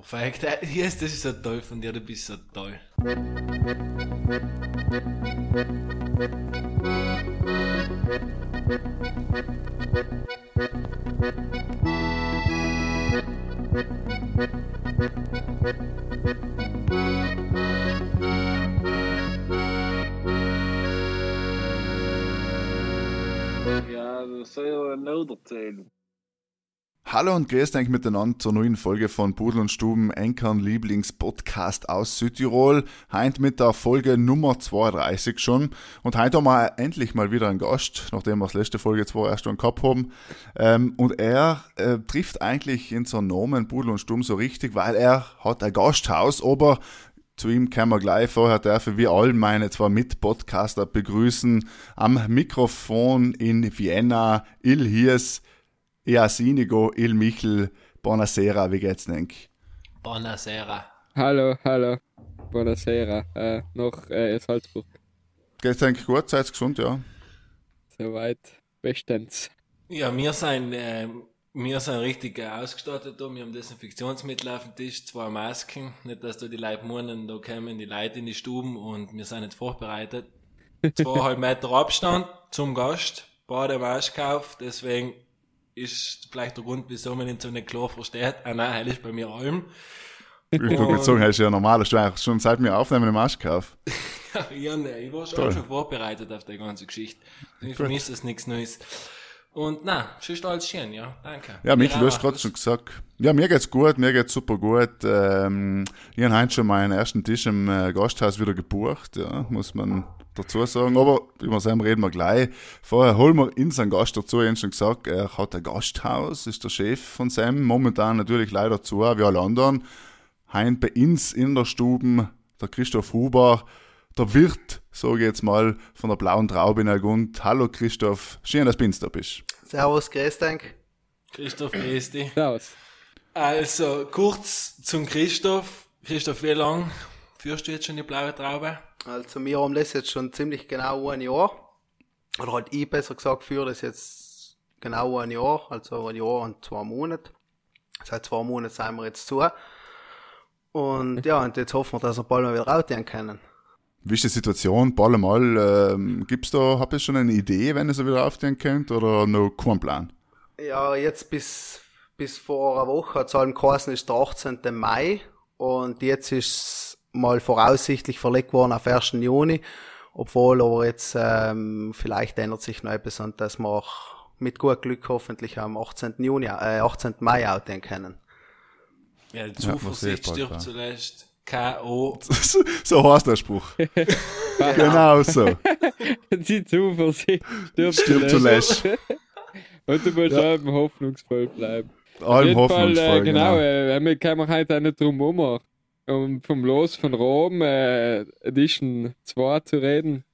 Perfekt. Yes, das ist so toll von dir, du bist so toll. Ja, das soll ja noch erzählen. Hallo und grüßt euch miteinander zur neuen Folge von Pudel und Stuben, Enkern Lieblingspodcast aus Südtirol. Heint mit der Folge Nummer 32 schon. Und heute haben wir endlich mal wieder einen Gast, nachdem wir das letzte Folge zwar erst schon gehabt haben. Ähm, und er äh, trifft eigentlich in seinen Namen Pudel und Stuben so richtig, weil er hat ein Gasthaus, aber zu ihm können wir gleich. Vorher darf ich wie all meine zwei Mitpodcaster begrüßen. Am Mikrofon in Vienna, Il Hiers, Iasinigo, Il Michel, Buonasera, wie geht's denk? Buonasera. Hallo, hallo. Buonasera. Äh, noch äh, in Salzburg. Geht's denk gut? Seid gesund, ja? Soweit. Bestens. Ja, wir sind, äh, wir sind richtig äh, ausgestattet da. Wir haben Desinfektionsmittel auf dem Tisch, zwei Masken. Nicht, dass da die Leute murren, da kommen die Leute in die Stuben und wir sind nicht vorbereitet. Zweieinhalb Meter Abstand zum Gast, Bademaske auf, deswegen ist vielleicht der Grund, wieso man ihn so nicht klar versteht. Ah nein, heil ist bei mir allem. Ich würde jetzt sagen, hast du ja normal, hast du eigentlich schon seit wir aufnehmen eine Maske auf. ja, nee, ich war schon, schon vorbereitet auf die ganze Geschichte. Für mich ist das nichts Neues. Und na, ist alles schön, ja, danke. Ja, Michel, du Mir hast gerade schon gesagt. Ja, mir geht's gut, mir geht's super gut. Ähm, ich habe heute schon meinen ersten Tisch im äh, Gasthaus wieder gebucht, ja, muss man dazu sagen. Aber über Sam reden wir gleich. Vorher holen wir in seinen Gast dazu. Ich habe schon gesagt, er hat ein Gasthaus, ist der Chef von Sam. Momentan natürlich leider zu, wie alle anderen. Hein bei uns in der Stube, der Christoph Huber, der Wirt, sage ich jetzt mal, von der Blauen Traube in Algund. Hallo Christoph, schön, dass du bei uns da bist. Servus, grüß dich. Christoph, grüß dich. Servus. Also, kurz zum Christoph. Christoph, wie lang führst du jetzt schon die blaue Traube? Also wir haben das jetzt schon ziemlich genau ein Jahr. Oder halt ich besser gesagt führe das jetzt genau ein Jahr, also ein Jahr und zwei Monate. Seit zwei Monaten sind wir jetzt zu. Und ja, und jetzt hoffen wir, dass wir bald mal wieder rausgehen können. Wie ist die Situation? Ball mal, ähm, gibt's da, habt ihr schon eine Idee, wenn ihr so wieder aufstehen könnt, oder noch kein Plan? Ja, jetzt bis, bis vor einer Woche hat es allem geheißen, ist der 18. Mai. Und jetzt ist mal voraussichtlich verlegt worden auf 1. Juni. Obwohl aber jetzt ähm, vielleicht ändert sich noch etwas und dass wir auch mit gut Glück hoffentlich am 18. Juni, äh, 18. Mai outgehen können. Ja, die Ja, Zuversicht bald, stirbt ja. zuletzt. K.O. so, so heißt der Spruch. genau so. Die Zuversicht stirbt, Stirbt zuletzt. Und du musst Ja. allem hoffnungsvoll bleiben. Allem jeden Fall, hoffnungsvoll, äh, genau, genau. äh, wir können heute auch nicht drum um, um vom Los von Rom, äh, Edition 2 zu reden.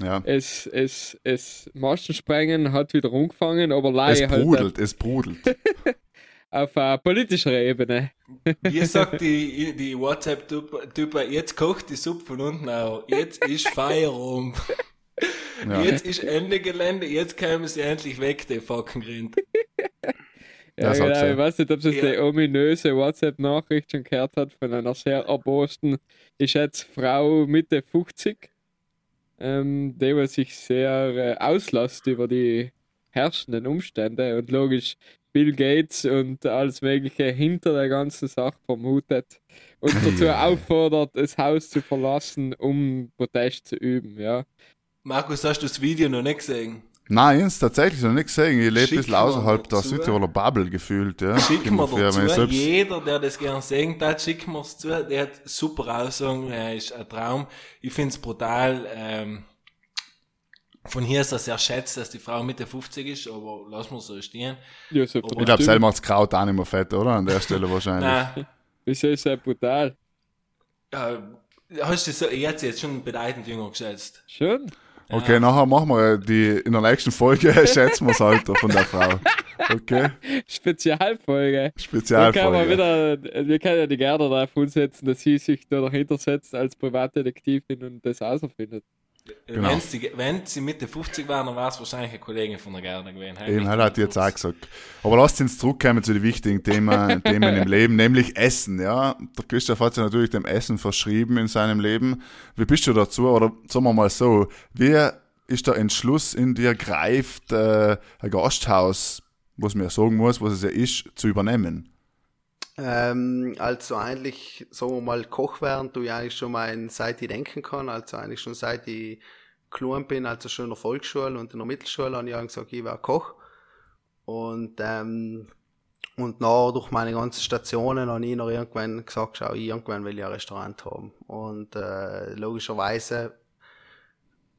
Ja. Es, es, es Mastensprengen hat wieder angefangen, aber Es leider halt brudelt, es brudelt. auf äh, politischer Ebene. Wie sagt die, die WhatsApp-Typ, jetzt kocht die Suppe von unten auf. Jetzt ist Feierabend. Ja. Jetzt ist Ende Gelände, jetzt kommen sie endlich weg, die fucking Rind. Ja, Das genau, ich weiß nicht, ob es Ja. die ominöse WhatsApp-Nachricht schon gehört hat von einer sehr erbosten, ich schätze, Frau Mitte 50, ähm, die was sich sehr äh, auslässt über die herrschenden Umstände und logisch Bill Gates und alles Mögliche hinter der ganzen Sache vermutet und dazu auffordert, das Haus zu verlassen, um Protest zu üben, ja. Markus, hast du das Video noch nicht gesehen? Nein, ich tatsächlich noch nicht gesehen. Ich lebe ein bisschen mir außerhalb der dazu. Südtiroler Bubble gefühlt. Ja. Schick Gib mir mir für, wenn ich dazu, jeder, der das gern sehen hat, schick mir's zu. Der hat super Aussagen, er ist ein Traum. Ich find's brutal. Ähm, von hier ist er sehr schätzt, dass die Frau Mitte 50 ist, aber lass mal so stehen. ja so Ich Ich glaube, selber macht's Kraut auch nicht mehr fett, oder? An der Stelle wahrscheinlich. Nein, Wieso ist das brutal? äh, hast du so, er hat sie jetzt schon bedeutend jünger geschätzt. Schon? Okay, nachher machen wir die, in der nächsten Folge schätzen wir das Alter von der Frau. Okay? Spezialfolge. Können, wir, Spezialfolge. wieder, wir können ja die Gerda darauf umsetzen, dass sie sich da dahinter setzt als Privatdetektivin und das herausfindet. Genau. Wenn, sie, wenn sie Mitte 50 waren, dann war es wahrscheinlich eine Kollegin von der Gerda gewesen. Eben, hat jetzt auch gesagt. Aber lasst uns zurückkommen zu den wichtigen Themen, Themen im Leben, nämlich Essen. Ja, Der Christoph hat sich natürlich dem Essen verschrieben in seinem Leben. Wie bist du dazu? Oder sagen wir mal so, wie ist der Entschluss in dir greift, äh, ein Gasthaus, was mir sagen muss, was es ja ist, zu übernehmen? Ähm, also eigentlich, sagen wir mal, Koch werden, du ja eigentlich schon mal seit ich denken kann, also eigentlich schon seit ich klein bin, also schon in der Volksschule und in der Mittelschule, habe ich gesagt, ich wäre Koch. Und, ähm, und nach, durch meine ganzen Stationen habe ich noch irgendwann gesagt, schau, irgendwann will ich ein Restaurant haben. Und äh, logischerweise,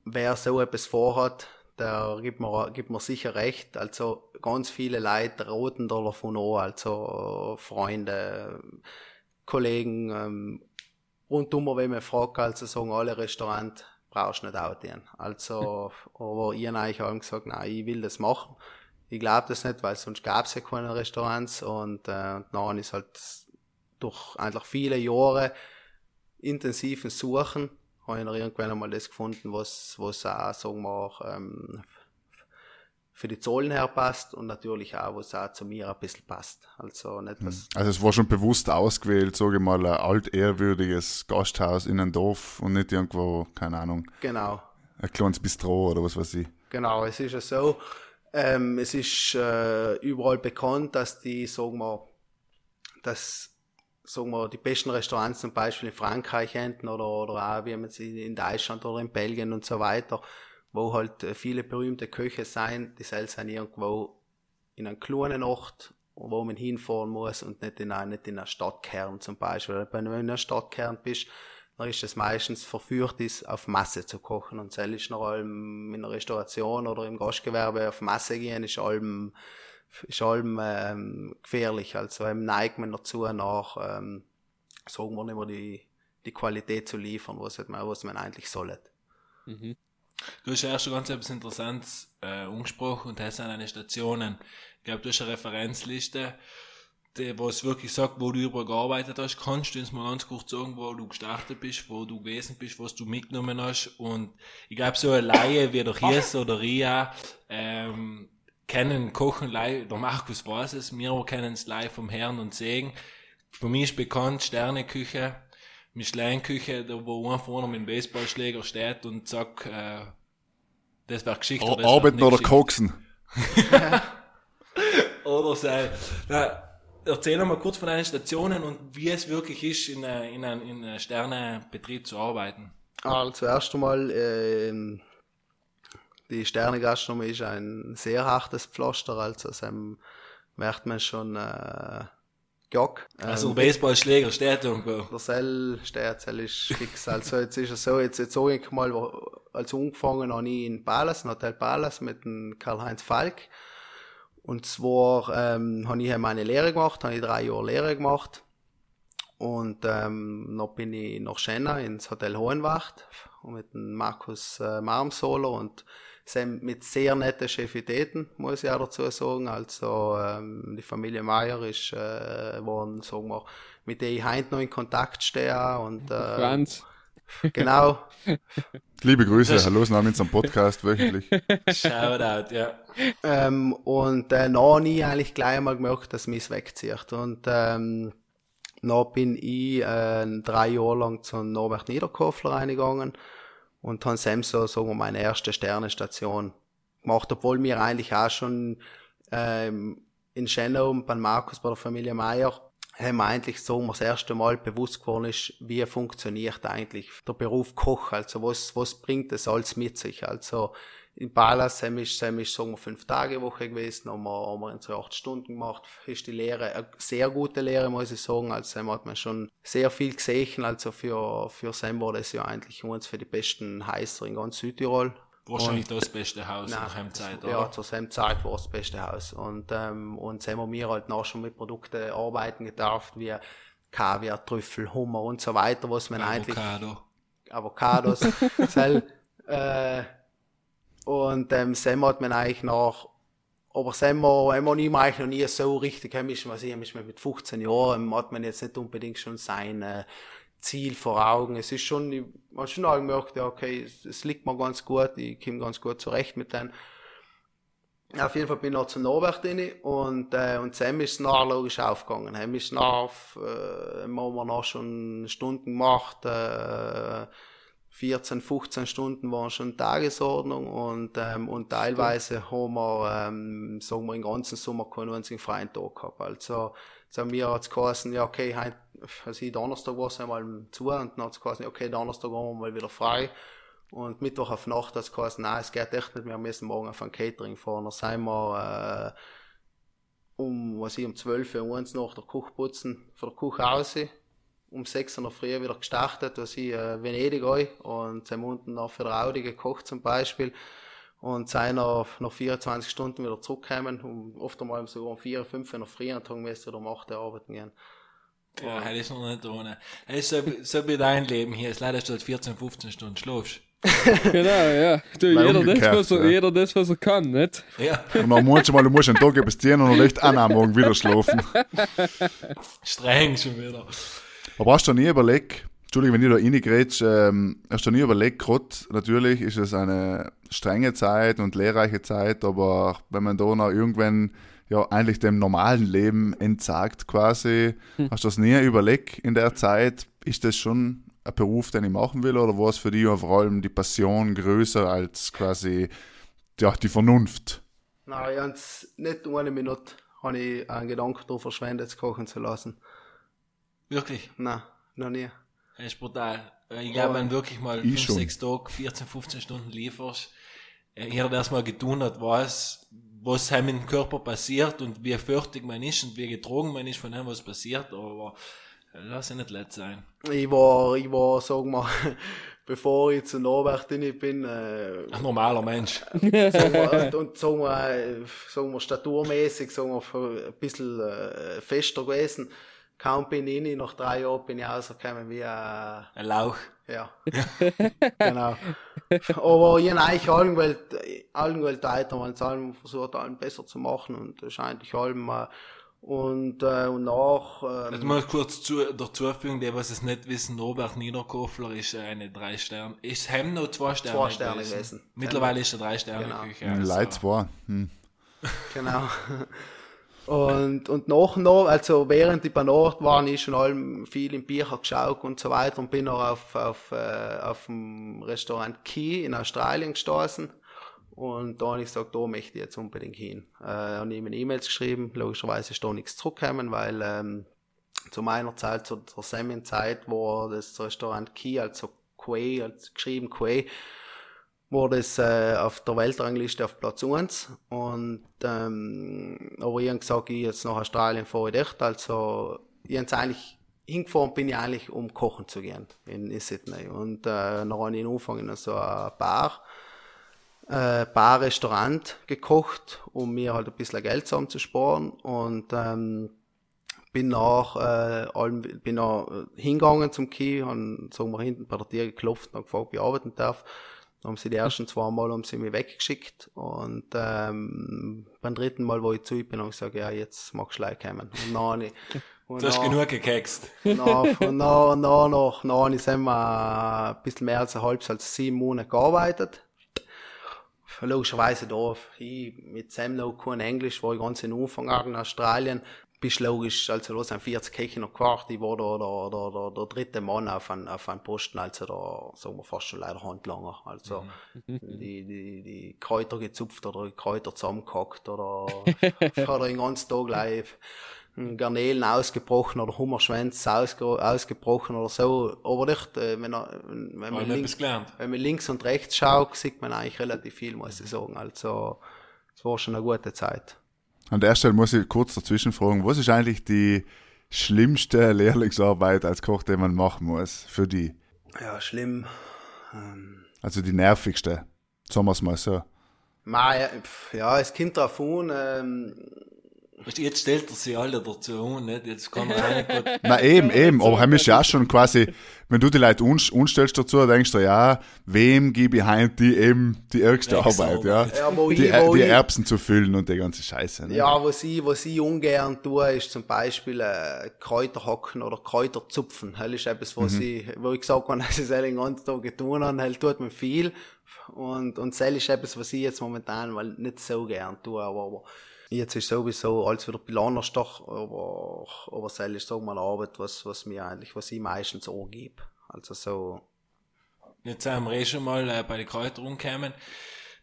wer so etwas vorhat, der gibt mir, gibt mir sicher recht. Also ganz viele Leute roten davon an, also Freunde, Kollegen, ähm, rundum, wenn man fragt, also sagen alle Restaurant, brauchst nicht outgehen. Also, aber ich habe eigentlich haben gesagt, nein, ich will das machen. Ich glaube das nicht, weil sonst gab es ja keine Restaurants und, äh, und dann ist halt durch eigentlich viele Jahre intensiven Suchen habe ich noch irgendwann einmal das gefunden, was, was auch, sagen wir, auch, ähm, für die Zahlen her passt und natürlich auch, was auch zu mir ein bisschen passt. Also nicht was. Hm. Also es war schon bewusst ausgewählt, sage ich mal, ein altehrwürdiges Gasthaus in einem Dorf und nicht irgendwo, keine Ahnung. Genau. Ein kleines Bistro oder was weiß ich. Genau, es ist ja so, ähm, es ist äh, überall bekannt, dass die, sagen wir, dass sagen wir, die besten Restaurants zum Beispiel in Frankreich enden oder, oder auch wie man sie in Deutschland oder in Belgien und so weiter, wo halt äh, viele berühmte Köche sein, die selbst sind irgendwo in einem kleinen Ort, wo man hinfahren muss und nicht in einer, nicht in einer Stadtkern zum Beispiel. Wenn du in einer Stadtkern bist, dann ist es meistens verführt, ist, auf Masse zu kochen. Und selbst ist noch allem in der Restauration oder im Gastgewerbe auf Masse gehen, ist allem ist allem ähm, gefährlich. Also ähm, neigt man dazu nach, ähm, sagen wir nicht mehr, die, die Qualität zu liefern, was, man, was man eigentlich soll. Mhm. Du hast ja erst schon ganz etwas Interessantes äh, angesprochen und hast an deine Stationen. Ich glaube, du hast eine Referenzliste, die, wo es wirklich sagt, wo du überall gearbeitet hast. Kannst du uns mal ganz kurz sagen, wo du gestartet bist, wo du gewesen bist, was du mitgenommen hast? Und ich glaube, so eine Laie wie der Hies oder Ria, ähm, kennen Kochen live, der Markus weiß es, wir kennen es live vom Herrn und Segen. Für mich ist bekannt Sterneküche, Michelin-Küche, da wo ein vorne mit dem Baseballschläger steht und sagt, äh, das wäre Geschichte. Ar Arbeiten oder Koksen. oder sei. Na, erzähl mal kurz von deinen Stationen und wie es wirklich ist, in einem in in Sternebetrieb zu arbeiten. Also, zuerst einmal, äh, die Sterne-Gastronomie ist ein sehr hartes Pflaster, also das merkt man schon äh, Jock. Ähm, also Baseballschläger steht irgendwo. Der Sell steht, Sell ist fix. Also jetzt ist es so, jetzt, jetzt sage ich mal, als angefangen habe ich in Palace, in Hotel Palace mit dem Karl-Heinz Falk. Und zwar ähm, habe ich meine Lehre gemacht, habe ich drei Jahre Lehre gemacht. Und ähm, noch bin ich nach Schenna ins Hotel Hohenwacht mit dem Markus äh, Marmsoler und sind mit sehr netten Chefitäten, muss ich auch dazu sagen. Also ähm, die Familie Meier ist, äh, waren, sagen wir, mit der ich heute noch in Kontakt stehe. Und, äh, Franz. Genau. Liebe Grüße, hallo, wir haben jetzt am Podcast wöchentlich. Shoutout, ja. Ähm, und äh, noch nie eigentlich gleich mal gemerkt, dass mich wegzieht. Und ähm, noch bin ich äh, drei Jahre lang zum Norbert Niederkofler reingegangen und habe Sam so, sagen wir, meine erste Sternenstation gemacht, obwohl mir eigentlich auch schon ähm, in Schenau bei Markus, bei der Familie Meier, haben wir eigentlich so das erste Mal bewusst geworden ist, wie funktioniert eigentlich der Beruf Koch, also was, was bringt das alles mit sich, also in Palas haben wir, haben wir sagen wir, fünf Tage Woche gewesen, haben wir, haben wir unsere acht Stunden gemacht. Ist die Lehre eine sehr gute Lehre, muss ich sagen. Also hat man schon sehr viel gesehen. Also für, für Sam war das ja eigentlich uns für die besten Heißer in ganz Südtirol. Wahrscheinlich und, das beste Haus nein, in der Heimzeit, oder? Ja, zur selben Zeit war es das beste Haus. Und, ähm, und so haben wir halt noch schon mit Produkten arbeiten gedarf, wie Kaviar, Trüffel, Hummer und so weiter, was man Avocado. eigentlich... Avocados. Sel, äh, und ähm, Sam hat man eigentlich nach, aber Sam hat man ihm eigentlich noch nie so richtig, ist, was ich, ist mit 15 Jahren, hat man jetzt nicht unbedingt schon seine Ziel vor Augen. Es ist schon, ich habe schon gemerkt, ja, okay, es, es liegt mir ganz gut, ich komme ganz gut zurecht mit denen. Auf jeden Fall bin ich noch zu Norbert rein und, äh, und Sam ist nachher logisch aufgegangen. Sam ist nachher, äh, haben wir noch schon Stunden gemacht, äh, 14, 15 Stunden waren schon Tagesordnung und, ähm, und teilweise haben wir, ähm, sagen wir, im ganzen Sommer keinen einzigen freien Tag gehabt. Also, so mir hat's geheißen, ja, okay, heut, also Donnerstag war es einmal zu und dann hat's geheißen, okay, Donnerstag haben wir mal wieder frei. Und Mittwoch auf Nacht hat's geheißen, nein, es geht echt nicht mehr, wir müssen morgen auf ein Catering fahren. Da sind wir, äh, um, was ich, um 12 Uhr, um nach der Küche putzen, von der Küche raus um 6 Uhr noch früher wieder gestartet, was ich äh, Venedig ein und sind unten noch für Audi gekocht zum Beispiel und sind nach, nach 24 Stunden wieder zurückgekommen, um, oft einmal sogar um 4, 5 Uhr noch früher und müssen oder um 8 Uhr arbeiten gehen. Ja, das ist noch nicht ohne. Das ist so, so wie dein Leben hier. Es leider statt 14, 15 Stunden schlafst. genau, ja. Du, jeder, das, was er, ja. jeder das, was er kann, nicht? Ja, Und dann manchmal, du musst einen Tag investieren und dann echt auch am Morgen wieder schlafen. streng schon wieder. Aber hast du nie überlegt, Entschuldigung, wenn ich da reingrätsch, ähm, hast du nie überlegt, gerade natürlich ist es eine strenge Zeit und lehrreiche Zeit, aber wenn man da noch irgendwann ja eigentlich dem normalen Leben entsagt quasi, hast du das nie überlegt in der Zeit, ist das schon ein Beruf, den ich machen will oder war es für dich vor allem die Passion größer als quasi ja, die Vernunft? Nein, ich nicht eine Minute habe ich einen Gedanken darauf verschwendet, es kochen zu lassen. Wirklich. Nein, noch nie. Das ist brutal. Ich glaube, wenn du wirklich mal Ich 5, schon. 6 Tage, 14, 15 Stunden lieferst, äh, jeder, der es mal getan hat, weiß, was einem im Körper passiert und wie fertig man ist und wie getrogen man ist von dem, was passiert, aber äh, lass es nicht leid sein. Ich war, ich war, sagen wir, bevor ich zu Norbert bin, äh, Ein normaler Mensch. wir, und, sagen wir, äh, sagen wir, staturmäßig, sagen wir, ein bisschen äh, fester gewesen. Kaum bin ich nach drei Jahren bin ich rausgekommen wie ein, Ein Lauch. ja. genau. Aber ich habe eigentlich allen gewählt weiter, weil es allen versucht, allen besser zu machen und eigentlich allem, äh, und, äh, und nach, ähm, Also mal kurz zu, dazu fügen, die, was es nicht wissen, Robert Niederkofler ist eine drei Sterne, ist Hem noch zwei Sterne Zwei Sterne gewesen. Mittlerweile ist er drei Sterne Genau. Küche. Also. Leid zwar. Hm. Genau. Und, und nach noch, also während ich bei Nord war, ich schon allem viel im Bücher geschaut und so weiter und bin noch auf, auf, äh, auf dem Restaurant Key in Australien gestoßen. Und da habe ich gesagt, da möchte ich jetzt unbedingt hin. Äh, habe ihm E-Mails geschrieben, logischerweise ist da nichts zurückgekommen, weil ähm, zu meiner Zeit, zu der Semienzeit, war das Restaurant Key, also Quay, also geschrieben Quay, war das äh, auf der Weltrangliste auf Platz 1. Und, ähm, aber ich habe gesagt, ich jetzt nach Australien fahre ich echt. Also, ich habe eigentlich hingefahren bin ich eigentlich, um kochen zu gehen in, Sydney. Und äh, dann habe ich angefangen in so ein Bar, äh, Bar-Restaurant gekocht, um mir halt ein bisschen Geld zusammenzusparen. Und ähm, bin nach äh, allem, bin äh, hingegangen zum Key, haben, sagen wir, hinten bei der Tür geklopft und gefragt, ob ich arbeiten darf. Haben sie die ersten zwei Mal haben sie mich weggeschickt und ähm, beim dritten Mal, wo ich zu bin, habe ich gesagt, ja, jetzt magst du gleich kommen. Und dann, ich- und Du hast dann- genug gekext. und dann, und dann, noch, dann ich sind wir ein bisschen mehr als ein halbes, als sieben Monate gearbeitet. Logischerweise da, ich mit Sam noch kein Englisch, war ich ganz in Anfang an in Australien. Bist logisch, also da sind 40 Köche noch gekocht, ich war da der, der, der, der dritte Mann auf einem auf einem Posten, also da, sagen wir fast schon leider Handlanger. Also, die, die, die Kräuter gezupft oder die Kräuter zusammengehackt oder, oder den ganzen Tag gleich Garnelen ausgebrochen oder Hummerschwänze ausge, ausgebrochen oder so. Aber nicht, äh, wenn, er, wenn, wenn, man links, wenn man links und rechts schaut, sieht man eigentlich relativ viel, muss ich sagen. Also, es war schon eine gute Zeit. An der Stelle muss ich kurz dazwischen fragen, was ist eigentlich die schlimmste Lehrlingsarbeit als Koch, die man machen muss für die? Ja, schlimm. Ähm, Also die nervigste. Sagen wir es mal so. Pf, ja, es kommt drauf an. Ähm, Jetzt stellt er sie alle dazu um, nicht? Jetzt kann man auch nicht Na eben, eben, aber heim ist ja schon quasi, wenn du die Leute unst- unstellst dazu, denkst du, ja, wem gebe ich heim die eben die ärgste Arbeit, ja? Ja, Die, ich, die ich, Erbsen zu füllen und die ganze Scheiße. Ne? Ja, was ich, was ich ungern tue, ist zum Beispiel äh, Kräuter hacken oder Kräuter zupfen. Das ist etwas, was ich, wo ich gesagt habe, dass ich das den ganzen Tag getan habe, das tut mir viel. Und, und das ist etwas, was ich jetzt momentan mal nicht so gern tue, aber, aber jetzt ist sowieso alles wieder Pilanerstach, aber, aber das ist so mal Arbeit, was, was mir eigentlich, was ich meistens angebe. Also so, Jetzt sind wir eh schon mal äh, bei den Kräutern rumgekommen.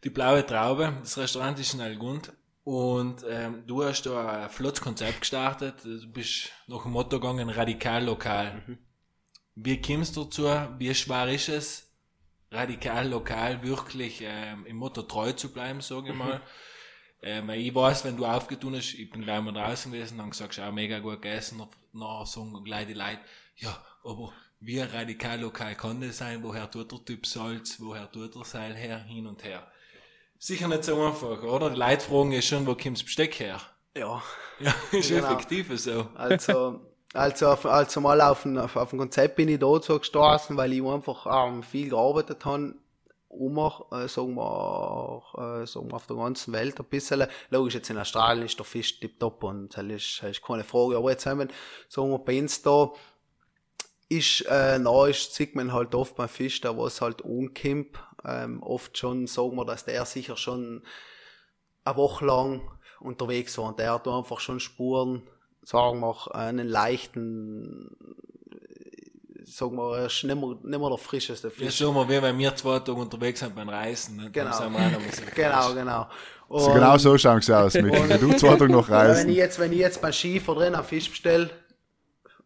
Die blaue Traube, das Restaurant ist in Algund. Und ähm, du hast da ein flottes Konzept gestartet. Du bist nach dem Motto gegangen, radikal lokal. Wie kommst du dazu? Wie schwer ist es, radikal lokal wirklich ähm, im Motto treu zu bleiben, sage ich mal? Ähm, ich weiß, wenn du aufgetun hast, ich bin gleich mal draußen gewesen, dann gesagt, auch mega gut gegessen, und nachher sagen gleich die Leute, ja, aber wie radikal lokal kann das sein? Woher tut der Typ Salz? Woher tut der Seil her? Hin und her. Sicher nicht so einfach, oder? Die Leute fragen ja schon, wo kommt das Besteck her? ja. Ja, ist Genau. effektiv so. Also, also, auf, also mal auf ein, auf, auf ein Konzept bin ich dazu gestoßen, weil ich einfach ähm, viel gearbeitet habe, um, äh, sagen wir, äh, sagen wir, auf der ganzen Welt ein bisschen. Logisch, jetzt in Australien ist der Fisch tipptopp und das ist, ist keine Frage. Aber jetzt haben wir, sagen wir, bei uns da, ist, äh, na, ist, sieht man halt oft beim Fisch, da was halt umkimmt, ähm, oft schon, sagen wir, dass der sicher schon eine Woche lang unterwegs war und der hat einfach schon Spuren, sagen wir, einen leichten, sagen wir, er ist nicht mehr, nicht mehr der frischeste Ja, Fisch. schon mal, wie wenn wir zwei Tage unterwegs sind beim Reisen. Ne? Dann Genau. sind wir auch noch mal so Genau, genau. So Und- genau so schauen sie aus, mit. Wenn du zwei Tage noch Wenn ich reisen. jetzt, wenn ich jetzt beim Schiefer drin einen Fisch bestelle,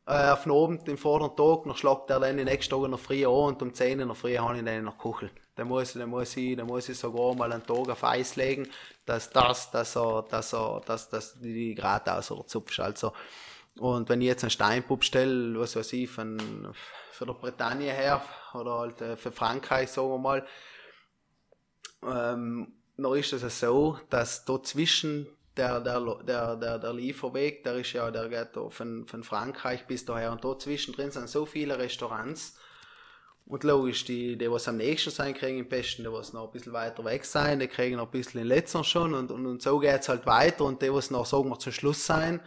äh, auf den Abend, im vorderen Tag, dann schlagt er dann den nächsten Tag in der Früh an und um 10 in der Früh habe ich den noch Kuchel. Dann muss, dann muss ich, dann muss ich sogar mal einen Tag auf Eis legen, dass das, dass er, dass er, dass, dass die gerade aus oder zupfst. Also, und wenn ich jetzt einen Steinpup stelle, was weiß ich, von, von der Bretagne her, oder halt äh, für Frankreich, sagen wir mal, ähm, noch ist es so, dass da zwischen der, der, der, der, der Lieferweg, der ist ja, der geht von, von Frankreich bis daher und da zwischendrin sind so viele Restaurants. Und logisch, die, die was am nächsten sein, kriegen im besten, die was noch ein bisschen weiter weg sein, die kriegen noch ein bisschen in letzter schon und, und, und so geht's halt weiter und die, was noch, sagen wir, zum Schluss sein,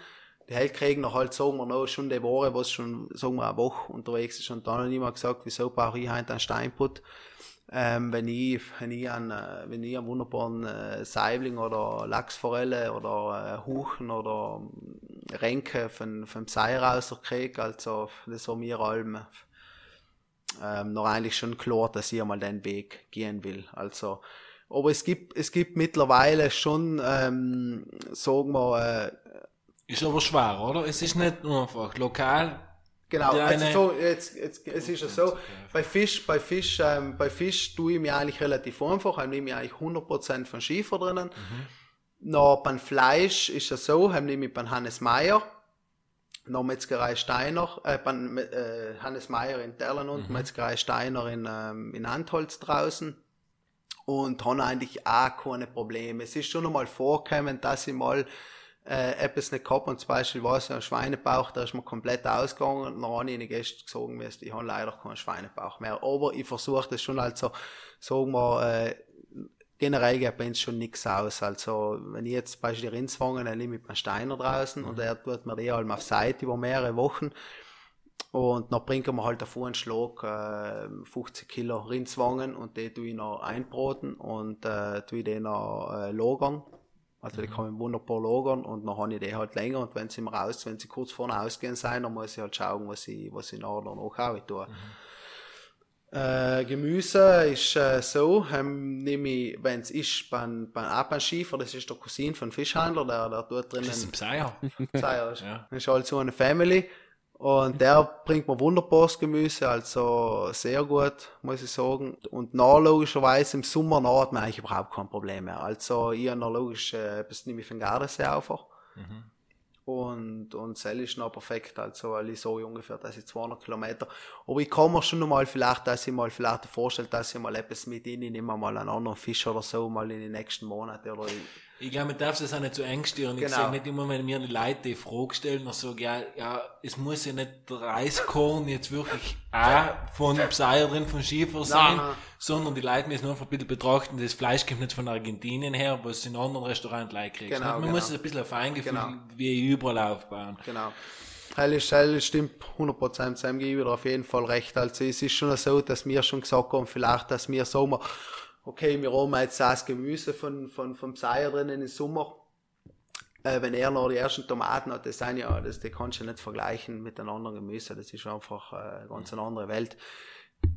die halt kriegen noch halt, sagen wir, noch schon die Woche, was schon, sagen wir, eine Woche unterwegs ist und dann hat niemand gesagt, wieso brauche ich heute einen Steinput, ähm, wenn ich, wenn ich einen, äh, wenn ich einen wunderbaren äh, Saibling oder Lachsforelle oder äh, Huchen oder Renke von, vom Sei rauskriege, also das war mir allem ähm, noch eigentlich schon klar, dass ich einmal den Weg gehen will. Also, aber es gibt, es gibt mittlerweile schon, ähm, sagen wir, äh, Ist aber schwer, oder? Es ist nicht nur einfach lokal. Genau, also so, jetzt, jetzt, es ist ja so, bei Fisch, bei Fisch, ähm, bei Fisch tue ich mir eigentlich relativ einfach, ich nehme ich eigentlich 100% von Schiefer drinnen. Na, beim Fleisch ist es so, ich nehme ich beim Hannes Meyer, noch Metzgerei Steiner, äh, beim äh, Hannes Meyer in Terlen und Metzgerei Steiner in, ähm, in Antholz draußen. Und haben eigentlich auch keine Probleme. Es ist schon einmal vorgekommen, dass ich mal äh, etwas nicht gehabt und zum Beispiel war es ein Schweinebauch, da ist mir komplett ausgegangen und dann habe ich den Gästen gesagt, ich habe leider keinen Schweinebauch mehr. Aber ich versuche das schon also, sagen wir, äh, generell geht bei uns schon nichts aus. Also, wenn ich jetzt zum Beispiel die Rindswangen, dann nehme ich beim Steiner draußen und er tut mir die allem auf Seite über mehrere Wochen. Und dann bringen wir halt auf einen Schlag äh, 50 Kilo Rindswangen und die tue ich noch einbraten und äh, tue ich die noch äh, lagern. Also die kann ich wunderbar lagern und dann habe ich die halt länger und wenn sie mir raus, wenn sie kurz vorne ausgehen sein, dann muss ich halt schauen, was ich, was ich nachher noch auch tue. Äh, Gemüse ist äh, so, ähm, nehme ich, wenn es ist, beim, beim, auch beim Schiefer, das ist der Cousin von Fischhandler, der, der tut drinnen Das ist ein Pseier. Zeier. Ja. Das ist halt so eine Family. Und der bringt mir wunderbares Gemüse, also sehr gut, muss ich sagen. Und na, logischerweise im Sommer na, hat man eigentlich überhaupt kein Problem mehr. Also ich habe logisch äh, nehme ich von Gardasee einfach. Und, und Sell ist noch perfekt, also weil ich so ungefähr, dass ich 200 Kilometer. Aber ich kann mir schon noch mal vielleicht, dass ich mal vielleicht vorstelle, dass ich mal etwas mit ihnen nehme, mal einen anderen Fisch oder so, mal in den nächsten Monaten oder ich, Ich glaube, man darf das auch nicht so eng stören. Ich Genau. sage nicht immer, wenn mir die Leute die Frage stellen, dann sage ja, ja, es muss ja nicht der Reiskorn jetzt wirklich auch von Pseier drin, von Schiefer sein, nein. sondern die Leute müssen einfach ein bisschen betrachten, das Fleisch kommt nicht von Argentinien her, was in anderen Restaurants Leute kriegst. Genau, man genau. muss ein bisschen ein Feingefühl Genau. wie überall aufbauen. Genau. Hell ist, hell stimmt 100% Sam gebe ich dir auf jeden Fall recht. Also es ist schon so, dass wir schon gesagt haben, vielleicht, dass wir sagen, okay, wir haben jetzt das Gemüse von, von, vom Seier drinnen im Sommer. Äh, wenn er noch die ersten Tomaten hat, das sind ja, das, die kannst du nicht vergleichen mit einem anderen Gemüse. Das ist einfach äh, eine ganz eine andere Welt.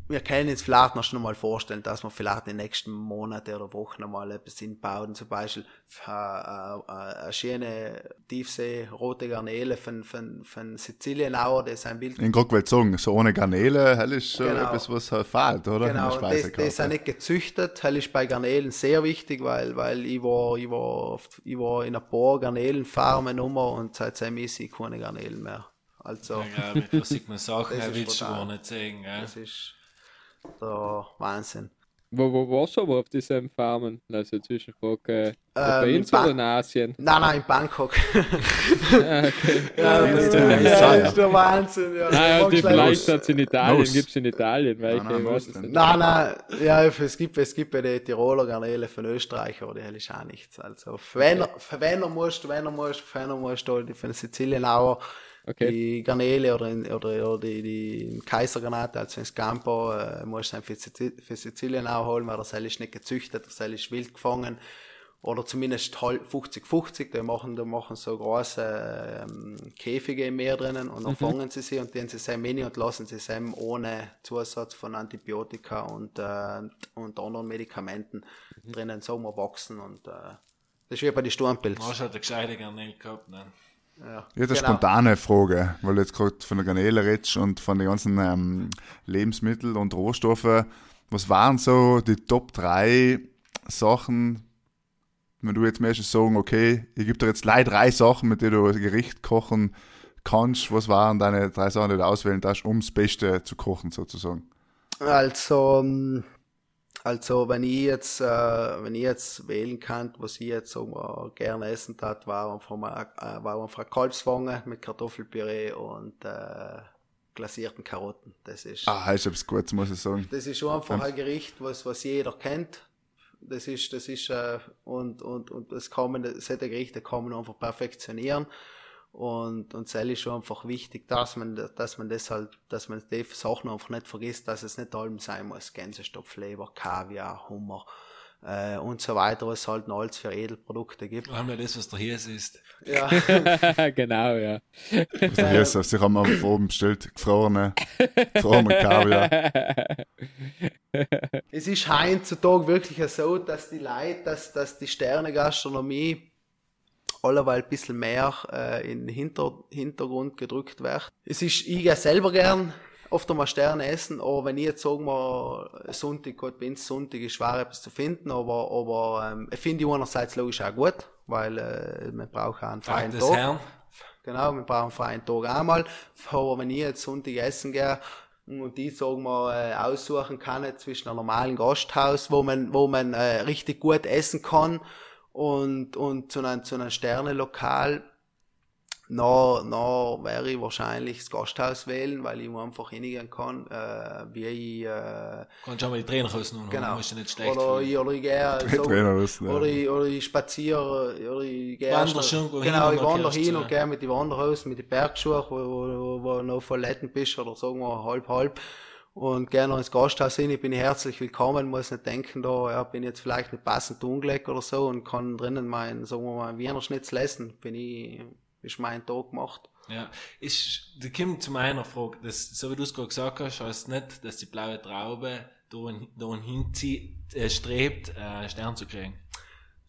Wir können uns vielleicht noch schon mal vorstellen, dass wir vielleicht in den nächsten Monaten oder Wochen noch mal etwas hinbauen. Zum Beispiel äh, äh, eine schöne Tiefsee, rote Garnele von, von, von Sizilienauer, das ist ein Bild. In Grockwald sagen, so ohne Garnele, hell ist schon Genau. etwas, was halt fehlt, oder? Genau, das, das ist nicht gezüchtet. Das ist bei Garnelen sehr wichtig, weil, weil ich war, ich war, oft, ich war in ein paar Garnelenfarmen nummer und seitdem ist ich keine Garnelen mehr. Also, Ja, glaube ich, da sieht man Sachen, Das willst du gar nicht sehen, gell? das ist der Wahnsinn. Wo, wo warst du aber auf diesen Farmen? Also Zwischenfrage. Äh, bei uns Ba- oder in Asien? Nein, nein, in Bangkok. Ah, okay. Ja, das das, ist der ist Wahnsinn. Ja. Naja, und die vielleicht hat es in Italien, gibt es in Italien, weil Nein, ich nein, weiß es nicht. Nein, nein, ja, es gibt, es gibt ja die Tiroler Garnele von Österreich, aber die hell ist auch nichts. Also, für wenn, er- für wenn er musst, wenn er musst, für wenn er musst, da die von Sizilienauer, Okay. die Garnele oder, in, oder, oder die, die Kaisergranate, also in Scampo, äh, musst du für, Sizi- für Sizilienauer holen, weil der Sell ist nicht gezüchtet, der Sell ist wild gefangen. Oder zumindest halb 50-50, die machen, die machen so große ähm, Käfige im Meer drinnen und dann fangen sie sie und den sie sehr mini und lassen sie sie ohne Zusatz von Antibiotika und, äh, und anderen Medikamenten drinnen so mal wachsen und äh, das ist wie bei den Sturmpilz. Marsch hat eine gescheite Garnele gehabt, ne? Ja, Jetzt eine genau. spontane Frage, weil du jetzt gerade von der Garnele redest und von den ganzen ähm, Lebensmitteln und Rohstoffen. Was waren so die Top 3 Sachen, wenn du jetzt möchtest sagen, okay, ich gebe dir jetzt leider drei Sachen, mit denen du ein Gericht kochen kannst. Was waren deine drei Sachen, die du auswählen darfst, um das Beste zu kochen sozusagen? Also, ähm, also wenn ich jetzt, äh, wenn ich jetzt wählen kann, was ich jetzt so gerne essen tat, war einfach mal, äh, war einfach Kalbswange mit Kartoffelpüree und äh, glasierten Karotten. Das ist, Ah, heißt etwas Gutes, muss ich sagen. das ist schon einfach ein Gericht, was, was jeder kennt. Das ist, das ist, äh, und, und, und das man, solche Gerichte kann man einfach perfektionieren. Und, und es ist schon einfach wichtig, dass man, dass man das halt, dass man die Sachen einfach nicht vergisst, dass es nicht allem sein muss. Gänsestopf, Leber, Kaviar, Hummer, äh, und so weiter, was es halt noch alles für Edelprodukte gibt. Vor allem ja das, was der hier ist. Ja. genau, ja. Also hier ist, sie haben auf oben bestellt, gefrorene, gefrorene Kaviar. Es ist heutzutage wirklich so, dass die Leute, dass, dass die Sternegastronomie alleweil ein bisschen mehr äh, in den Hinter, Hintergrund gedrückt wird. Es ist, ich gehe selber gern oft einmal Sterne essen, aber wenn ich jetzt sagen wir, Sonntag, bei uns Sonntag ist schwer etwas zu finden, aber, aber ähm, ich finde ich einerseits logisch auch gut, weil äh, man braucht auch einen Tag freien des Tag. Herrn. Genau, wir brauchen einen freien Tag einmal. Aber wenn ich jetzt Sonntag essen gehe und die, sagen wir, äh, aussuchen kann zwischen einem normalen Gasthaus, wo man, wo man äh, richtig gut essen kann und, und zu einem, zu einem Sternelokal, na, na wäre ich wahrscheinlich das Gasthaus wählen, weil ich mir einfach hingehen kann, äh, wie ich, äh, Kannst schon mal die Trainer rausnehmen, genau. musst du nicht schlecht oder, ich, oder ich gehe, so, ja. oder, ich, oder ich spaziere, oder ich gehe Wander schon, wo hin genau, und ich wandere hin du, und ja. gehe mit den Wanderhosen, mit den Bergschuhen, wo, wo, wo, wo noch verletten bist, oder sagen wir halb, halb, und noch ins Gasthaus hin, ich bin herzlich willkommen, muss nicht denken, da, ja, bin jetzt vielleicht nicht passend umgelegt oder so, und kann drinnen mein, sagen wir mal, Wiener Schnitzel essen, bin ich, ist mein Tag gemacht. Ja, ist, da kommt zu meiner Frage, das, so wie du es gerade gesagt hast, heißt nicht, dass die blaue Traube dahin, dahin hinzieht, äh, strebt, äh, Stern zu kriegen.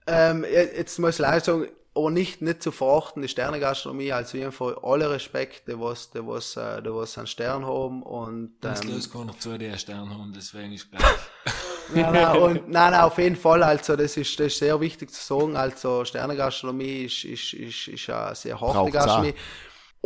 Ähm, jetzt muss ich leider sagen, aber nicht, nicht zu verachten, die Sternegastronomie, also einfach alle Respekt, die was, die was, äh, die was einen Stern haben und, Das ähm, löst gar nicht zu, die einen Stern haben, deswegen ist gleich. nein, nein, und, nein, nein, auf jeden Fall, also das ist, das ist sehr wichtig zu sagen, also Sternegastronomie ist, ist, ist, ist eine sehr harte Braucht's Gastronomie.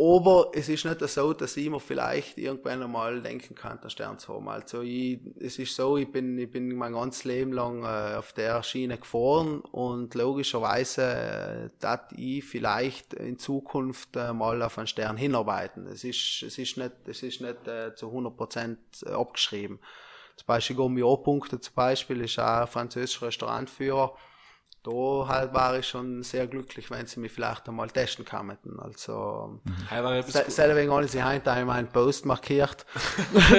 Aber es ist nicht so, dass ich mir vielleicht irgendwann einmal denken kann, den Stern zu haben. Also ich, es ist so, ich bin, ich bin mein ganzes Leben lang äh, auf der Schiene gefahren und logischerweise äh, dass ich vielleicht in Zukunft äh, mal auf einen Stern hinarbeiten. Es ist, es ist nicht, es ist nicht äh, zu 100 Prozent äh, abgeschrieben. Zum Beispiel Gourmet punkte zum Beispiel ist auch ein französischer Restaurantführer da halt war ich schon sehr glücklich, wenn sie mich vielleicht einmal testen könnten. Also, mhm. selber habe ich sie heute einmal einen Post markiert.